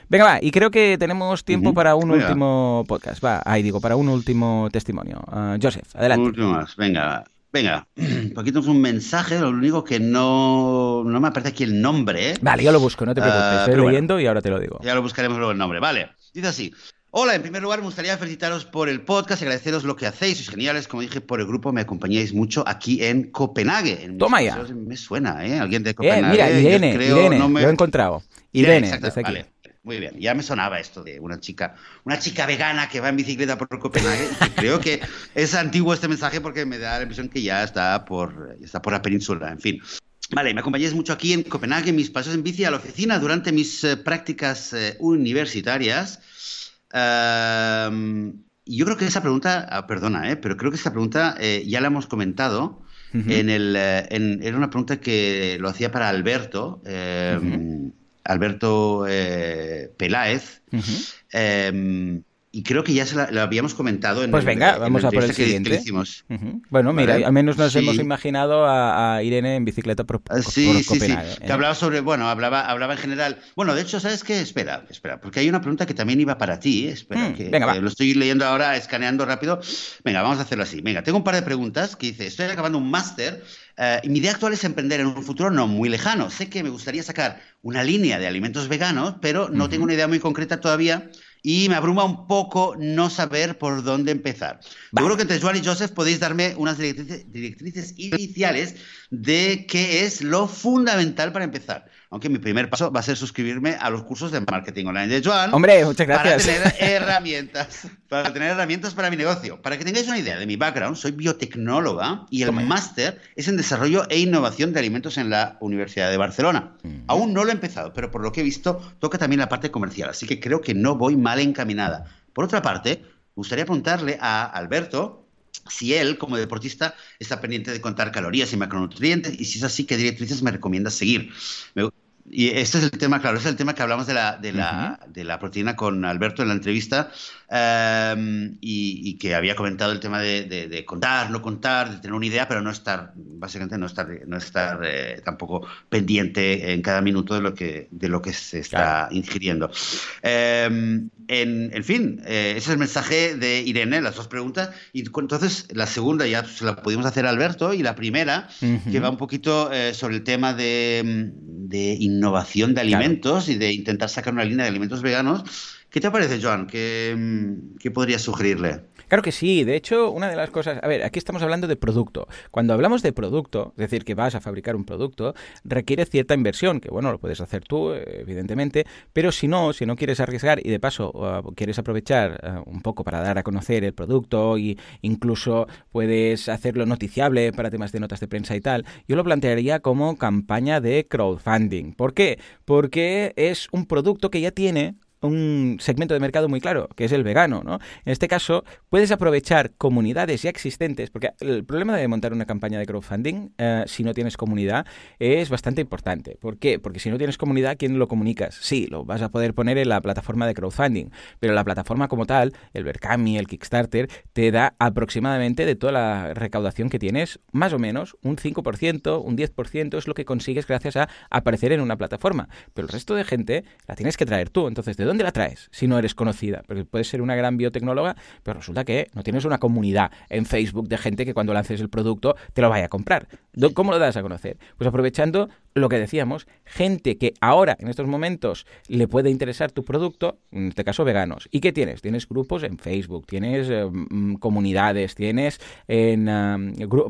Venga, va. Y creo que tenemos tiempo para un último podcast. Va, ahí digo, para un último testimonio. Uh, Joseph, adelante. último más. Venga, Venga, un poquito un mensaje, lo único que no, no me aparece aquí el nombre. ¿eh? Vale, yo lo busco, no te preocupes. Ah, Estoy leyendo y ahora te lo digo. Ya lo buscaremos luego el nombre. Vale, dice así. Hola, en primer lugar me gustaría felicitaros por el podcast agradeceros lo que hacéis. Sois geniales, como dije, por el grupo me acompañáis mucho aquí en Copenhague. En Toma ya. Me suena, ¿eh? Alguien de Copenhague. Eh, mira, Irene, Irene, lo he encontrado. Irene, desde aquí. Muy bien, ya me sonaba esto de una chica, una chica vegana que va en bicicleta por Copenhague. creo que es antiguo este mensaje porque me da la impresión que ya está por, está por la península, en fin. Vale, me acompañáis mucho aquí en Copenhague, mis pasos en bici a la oficina durante mis eh, prácticas eh, universitarias yo creo que esa pregunta, ah, perdona, eh, pero creo que esta pregunta eh, ya la hemos comentado. en el, eh, era una pregunta que lo hacía para Alberto, em, Alberto Peláez. Y creo que ya se lo habíamos comentado en Pues venga, vamos a por el siguiente. Bueno, mira, al menos nos hemos imaginado a, Irene en bicicleta por, ah, sí, sí, Sí, que ¿eh? hablaba sobre, bueno, hablaba, hablaba en general. Bueno, de hecho, ¿sabes qué? Espera, espera, porque hay una pregunta que también iba para ti. ¿eh? Espera, mm, que, venga, lo estoy leyendo ahora, escaneando rápido. Venga, vamos a hacerlo así. Venga, tengo un par de preguntas que dice, estoy acabando un máster y mi idea actual es emprender en un futuro no muy lejano. Sé que me gustaría sacar una línea de alimentos veganos, pero no tengo una idea muy concreta todavía y me abruma un poco no saber por dónde empezar. Seguro que entre Joan y Joseph podéis darme unas directrices iniciales de qué es lo fundamental para empezar aunque mi primer paso va a ser suscribirme a los cursos de marketing online de Joan. Hombre, muchas gracias. Para tener herramientas, para tener herramientas para mi negocio. Para que tengáis una idea de mi background, soy biotecnóloga y el máster es en desarrollo e innovación de alimentos en la Universidad de Barcelona. Aún no lo he empezado, pero por lo que he visto, toca también la parte comercial, así que creo que no voy mal encaminada. Por otra parte, me gustaría preguntarle a Alberto si él, como deportista, está pendiente de contar calorías y macronutrientes, y si es así, ¿qué directrices me recomienda seguir? y este es el tema, claro, este es el tema que hablamos de la, de la, de la proteína con Alberto en la entrevista, Em, y, que había comentado el tema de, contar, no contar, de tener una idea, pero no estar, básicamente no estar, no estar eh, tampoco pendiente en cada minuto de lo que, de lo que se está ingiriendo. Em, en, fin, eh, ese es el mensaje de Irene, las dos preguntas. Y entonces la segunda ya se la pudimos hacer a Alberto y la primera, que va un poquito eh, sobre el tema de, innovación de alimentos y de intentar sacar una línea de alimentos veganos ¿Qué te parece, Joan? ¿Qué, qué podrías sugerirle? Claro que sí. De hecho, una de las cosas. A ver, aquí estamos hablando de producto. Cuando hablamos de producto, es decir, que vas a fabricar un producto, requiere cierta inversión, que bueno, lo puedes hacer tú, evidentemente, pero si no, si no quieres arriesgar y de paso uh, quieres aprovechar uh, un poco para dar a conocer el producto y incluso puedes hacerlo noticiable para temas de notas de prensa y tal, yo lo plantearía como campaña de crowdfunding. ¿Por qué? Porque es un producto que ya tiene un segmento de mercado muy claro, que es el vegano, ¿no? En este caso, puedes aprovechar comunidades ya existentes, porque el problema de montar una campaña de crowdfunding, eh, si no tienes comunidad, es bastante importante. ¿Por qué? Porque si no tienes comunidad, ¿quién lo comunicas? Sí, lo vas a poder poner en la plataforma de crowdfunding, pero la plataforma como tal, el Berkami, el Kickstarter, te da aproximadamente de toda la recaudación que tienes, más o menos un 5%, un 10% es lo que consigues gracias a aparecer en una plataforma. Pero el resto de gente la tienes que traer tú. Entonces, ¿de dónde la traes si no eres conocida? Porque puedes ser una gran biotecnóloga, pero resulta que no tienes una comunidad en Facebook de gente que cuando lances el producto te lo vaya a comprar. ¿Cómo lo das a conocer? Pues aprovechando lo que decíamos, gente que ahora, en estos momentos, le puede interesar tu producto, en este caso veganos. ¿Y qué tienes? Tienes grupos en Facebook, tienes eh, mm, comunidades, tienes en,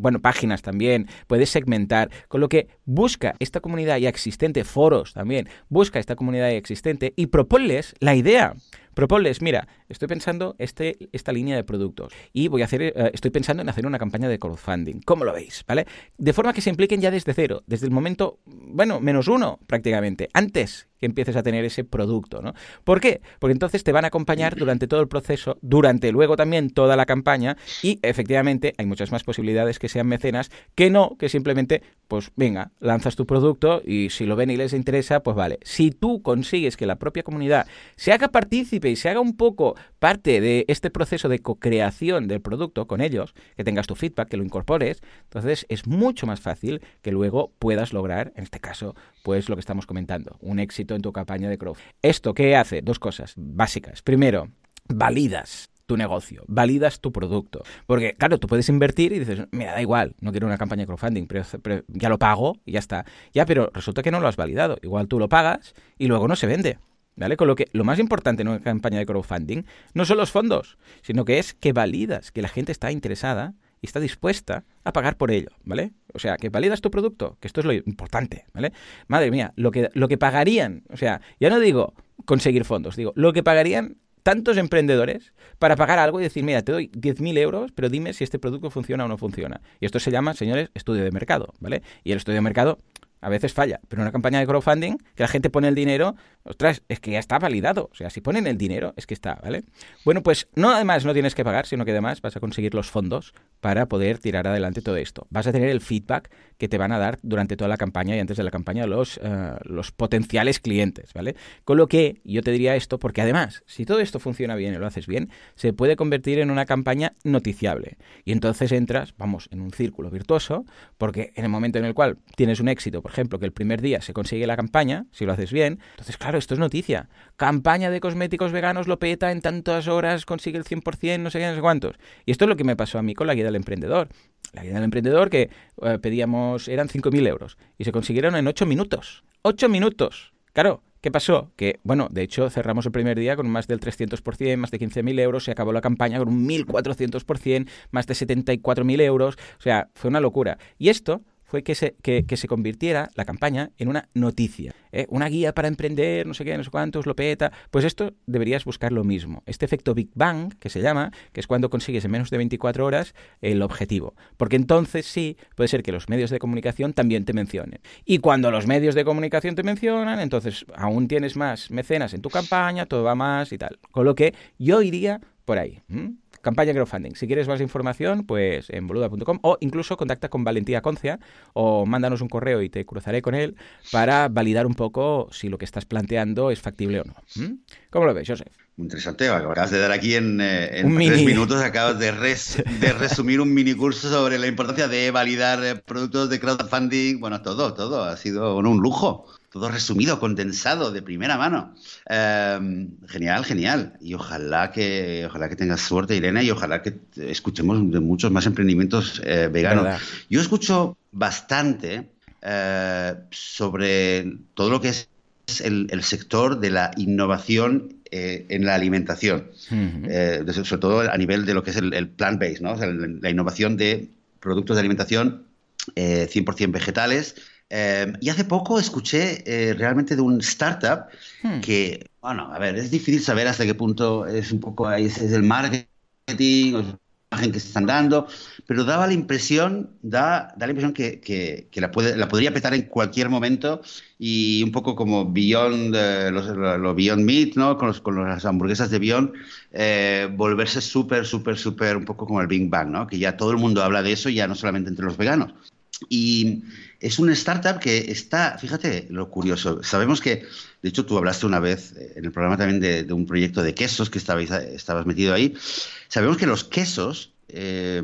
bueno, páginas también, puedes segmentar, con lo que busca esta comunidad ya existente, foros también, busca esta comunidad ya existente y proponles la idea. Proponles, mira, estoy pensando este, esta línea de productos y voy a hacer, eh, estoy pensando en hacer una campaña de crowdfunding. ¿Cómo lo veis? ¿Vale? De forma que se impliquen ya desde cero, desde el momento, bueno, menos uno prácticamente, antes que empieces a tener ese producto, ¿no? ¿Por qué? Porque entonces te van a acompañar durante todo el proceso, durante luego también toda la campaña y efectivamente hay muchas más posibilidades que sean mecenas que no, que simplemente, pues venga, lanzas tu producto y si lo ven y les interesa, pues vale. Si tú consigues que la propia comunidad se haga partícipe y se haga un poco parte de este proceso de co-creación del producto con ellos, que tengas tu feedback, que lo incorpores, entonces es mucho más fácil que luego puedas lograr, en este caso, pues lo que estamos comentando, un éxito en tu campaña de crowd. ¿Esto qué hace? Dos cosas básicas. Primero, validas tu negocio, validas tu producto. Porque, claro, tú puedes invertir y dices, mira, da igual, no quiero una campaña de crowdfunding, pero, ya lo pago y ya está. Ya, pero resulta que no lo has validado. Igual tú lo pagas y luego no se vende. ¿Vale? Con lo que lo más importante en una campaña de crowdfunding no son los fondos, sino que es que validas que la gente está interesada y está dispuesta a pagar por ello, ¿vale? O sea, que validas tu producto, que esto es lo importante, ¿vale? Madre mía, lo que, lo que pagarían, o sea, ya no digo conseguir fondos, digo, lo que pagarían tantos emprendedores para pagar algo y decir, mira, te doy 10.000 euros, pero dime si este producto funciona o no funciona. Y esto se llama, señores, estudio de mercado, ¿vale? Y el estudio de mercado a veces falla, pero una campaña de crowdfunding, que la gente pone el dinero, ostras, es que ya está validado. O sea, si ponen el dinero, es que está, ¿vale? Bueno, pues no además no tienes que pagar, sino que además vas a conseguir los fondos para poder tirar adelante todo esto. Vas a tener el feedback que te van a dar durante toda la campaña y antes de la campaña los, eh, los potenciales clientes, ¿vale? Con lo que yo te diría esto, porque además, si todo esto funciona bien y lo haces bien, se puede convertir en una campaña noticiable. Y entonces entras, vamos, en un círculo virtuoso, porque en el momento en el cual tienes un éxito, ejemplo, que el primer día se consigue la campaña, si lo haces bien, entonces, claro, esto es noticia. Campaña de cosméticos veganos lo peta en tantas horas, consigue el 100%, no sé qué, no sé cuántos. Y esto es lo que me pasó a mí con la guía del emprendedor. La guía del emprendedor que eh, pedíamos, eran 5.000 euros y se consiguieron en 8 minutos. 8 minutos. Claro, ¿Qué pasó? Que, bueno, de hecho cerramos el primer día con más del 300%, más de 15.000 euros, se acabó la campaña con un 1.400%, más de 74.000 euros, o sea, fue una locura. Y esto fue que se, que, se convirtiera la campaña en una noticia, ¿eh? una guía para emprender, no sé qué, no sé cuántos, lo peta. Pues esto deberías buscar lo mismo. Este efecto Big Bang, que se llama, que es cuando consigues en menos de 24 horas el objetivo. Porque entonces sí, puede ser que los medios de comunicación también te mencionen. Y cuando los medios de comunicación te mencionan, entonces aún tienes más mecenas en tu campaña, todo va más y tal. Con lo que yo iría por ahí campaña crowdfunding. Si quieres más información, pues en boluda.com o incluso contacta con Valentía Concia o mándanos un correo y te cruzaré con él para validar un poco si lo que estás planteando es factible o no. ¿Mm? ¿Cómo lo ves, Joseph? Interesante, acabas de dar aquí en, eh, tres minutos, acabas de, de resumir un mini curso sobre la importancia de validar eh, productos de crowdfunding, bueno, todo, todo, ha sido un lujo todo resumido, condensado, de primera mano. Em, genial, genial. Y ojalá que, ojalá que tengas suerte, Irene, y ojalá que escuchemos de muchos más emprendimientos eh, veganos. Yo escucho bastante eh, sobre todo lo que es el, sector de la innovación eh, en la alimentación, sobre todo a nivel de lo que es el, plant-based, ¿no? la innovación de productos de alimentación 100% vegetales Em, y hace poco escuché eh, realmente de un startup hmm. que, bueno, a ver, es difícil saber hasta qué punto es un poco ahí, es, el marketing, imagen que se están dando, pero daba la impresión, da, da la impresión que, que, la, puede, la podría petar en cualquier momento y un poco como Beyond, eh, los, los, Beyond Meat, ¿no? Con, los, con las hamburguesas de Beyond, eh, volverse súper, súper, súper, un poco como el Big Bang, ¿no? Que ya todo el mundo habla de eso, ya no solamente entre los veganos. Y es una startup que está, fíjate lo curioso, sabemos que, de hecho tú hablaste una vez eh, en el programa también de, un proyecto de quesos que estabais, estabas metido ahí, sabemos que los quesos, eh,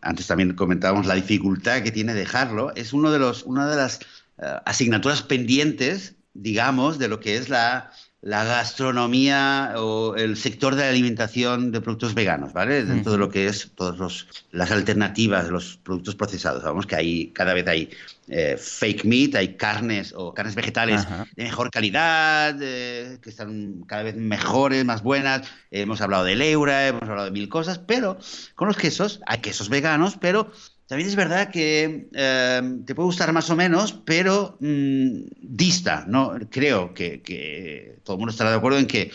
antes también comentábamos la dificultad que tiene dejarlo, es uno de los, una de las eh, asignaturas pendientes, digamos, de lo que es la, la gastronomía o el sector de la alimentación de productos veganos, ¿vale? Dentro de lo que es todas las alternativas los productos procesados. Sabemos que hay, cada vez hay eh, fake meat, hay carnes o carnes vegetales de mejor calidad, eh, que están cada vez mejores, más buenas. hemos hablado de leura, hemos hablado de mil cosas, pero con los quesos, hay quesos veganos, pero también es verdad que eh, te puede gustar más o menos, pero mm, dista, ¿no? Creo que, todo el mundo estará de acuerdo en que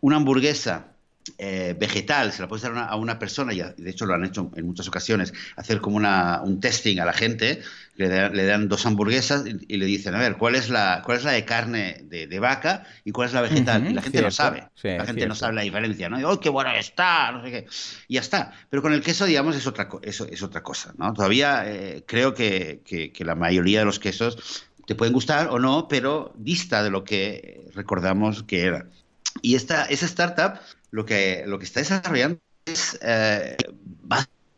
una hamburguesa eh, vegetal se la puedes dar a una persona, y de hecho lo han hecho en muchas ocasiones, hacer como una, un testing a la gente, le, dan dos hamburguesas y, le dicen, a ver, ¿cuál es la, cuál es la de carne de, vaca y cuál es la vegetal? y la gente lo sabe, la gente no sabe la diferencia, ¿no? Y, ¡oh, qué bueno está! No sé qué. Y ya está. Pero con el queso, digamos, es otra, eso, es otra cosa, ¿no? Todavía eh, creo que, que, que la mayoría de los quesos te pueden gustar o no, pero dista de lo que recordamos que era. Y esta, esa startup lo que, lo que está desarrollando es, eh,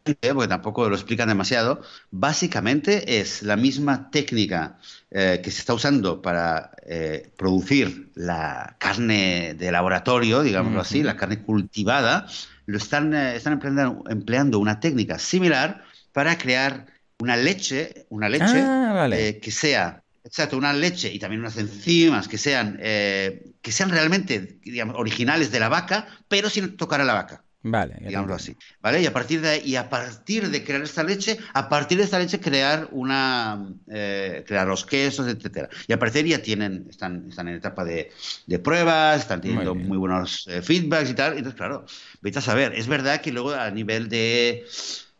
porque tampoco lo explican demasiado, básicamente es la misma técnica eh, que se está usando para eh, producir la carne de laboratorio, digámoslo así, la carne cultivada, lo están, están empleando, empleando, una técnica similar para crear una leche, una leche ah, que sea Exacto, una leche y también unas enzimas que sean, eh, que sean realmente digamos, originales de la vaca, pero sin tocar a la vaca. Vale. Digámoslo así. ¿Vale? Y a partir de y a partir de crear esta leche, a partir de esta leche crear una eh, crear los quesos, etcétera. Y a partir ya tienen, están, están en etapa de, de pruebas, están teniendo muy, buenos eh, feedbacks y tal. Entonces, claro, vete a saber. Es verdad que luego a nivel de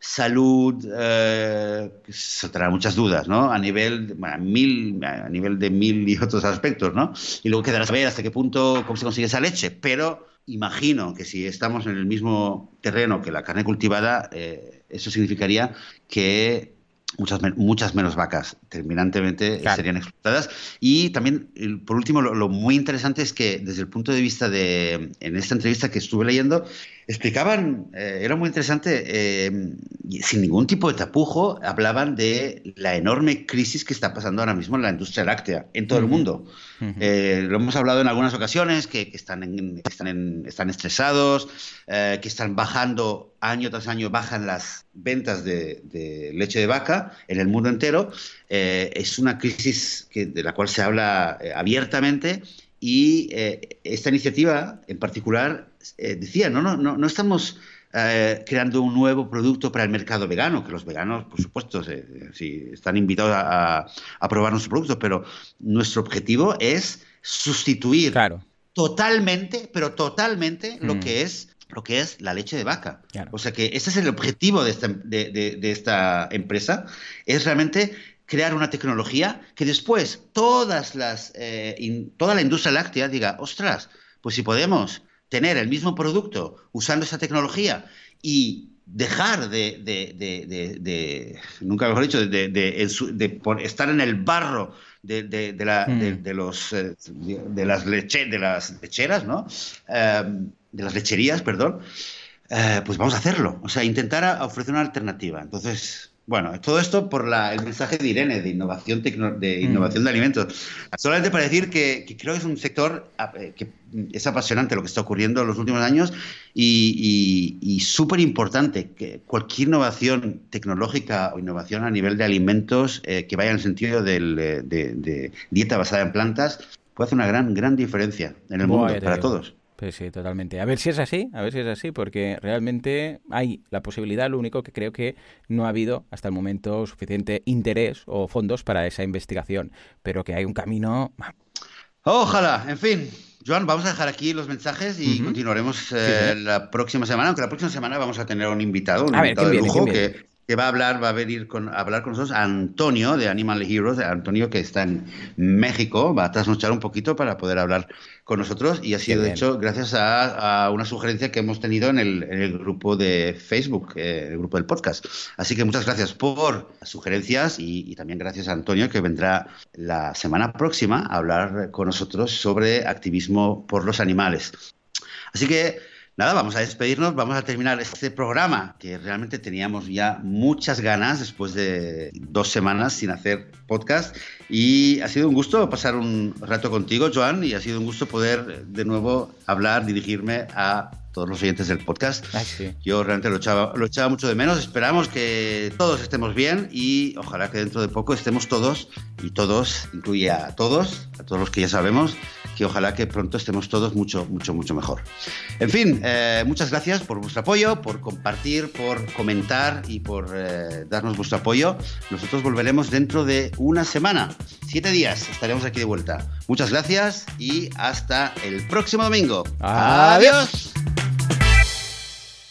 salud, eh, traerá muchas dudas, ¿no? A nivel, bueno, mil, a nivel de mil y otros aspectos, ¿no? Y luego quedará saber hasta qué punto, cómo se consigue esa leche, pero imagino que si estamos en el mismo terreno que la carne cultivada, eh, eso significaría que muchas, muchas menos vacas terminantemente serían explotadas. Y también, por último, lo, muy interesante es que desde el punto de vista de, en esta entrevista que estuve leyendo, explicaban, eh, era muy interesante, eh, sin ningún tipo de tapujo, hablaban de la enorme crisis que está pasando ahora mismo en la industria láctea, en todo el mundo. Eh, lo hemos hablado en algunas ocasiones, que, están, están, están estresados, que están bajando, año tras año bajan las ventas de, leche de vaca en el mundo entero. es una crisis que, de la cual se habla abiertamente y esta iniciativa en particular eh, decía, no, no, no, no estamos eh, creando un nuevo producto para el mercado vegano, que los veganos, por supuesto, sí, están invitados a, a, probar nuestros productos, pero nuestro objetivo es sustituir totalmente, pero totalmente lo mm. que es lo que es la leche de vaca. O sea que ese es el objetivo de esta, de, de, esta empresa, es realmente crear una tecnología que después todas las, eh, toda la industria láctea diga, ostras, pues si podemos tener el mismo producto usando esa tecnología y dejar de, de, nunca mejor dicho, de, estar en el barro de, la, mm. los, eh, de, las leche, de las lecheras, ¿no? Em, de las lecherías, perdón, eh, pues vamos a hacerlo. O sea, intentar ofrecer una alternativa. Entonces, bueno, todo esto por el mensaje de Irene de innovación, de, mm. innovación de alimentos. Solamente para decir que, creo que es un sector eh, que es apasionante lo que está ocurriendo en los últimos años y, súper importante que cualquier innovación tecnológica o innovación a nivel de alimentos eh, que vaya en el sentido eh, de, dieta basada en plantas puede hacer una gran, gran diferencia en el mundo para todos. Sí, sí, totalmente. A ver si es así, a ver si es así, porque realmente hay la posibilidad, lo único que creo que no ha habido hasta el momento suficiente interés o fondos para esa investigación, pero que hay un camino Ojalá, en fin. Joan, vamos a dejar aquí los mensajes y continuaremos eh, la próxima semana, aunque la próxima semana vamos a tener un invitado, un invitado de lujo que, que va a hablar, va a venir con, a hablar con nosotros Antonio de Animal Heroes, Antonio que está en México, va a trasnochar un poquito para poder hablar con nosotros y ha sido hecho gracias a, una sugerencia que hemos tenido en el, grupo de Facebook, eh, el grupo del podcast. Así que muchas gracias por las sugerencias y, y también gracias a Antonio que vendrá la semana próxima a hablar con nosotros sobre activismo por los animales. Así que nada, vamos a despedirnos, vamos a terminar este programa que realmente teníamos ya muchas ganas después de dos semanas sin hacer podcast. Y ha sido un gusto pasar un rato contigo, Joan, y ha sido un gusto poder de nuevo hablar, dirigirme a todos los oyentes del podcast. Yo realmente lo echaba, lo echaba mucho de menos. Esperamos que todos estemos bien y ojalá que dentro de poco estemos todos, y todos, incluye a todos, a todos los que ya sabemos, que ojalá que pronto estemos todos mucho, mucho, mucho mejor. En fin, eh, muchas gracias por vuestro apoyo, por compartir, por comentar y por eh, darnos vuestro apoyo. Nosotros volveremos dentro de una semana, siete días, estaremos aquí de vuelta. Muchas gracias y hasta el próximo domingo. Adiós.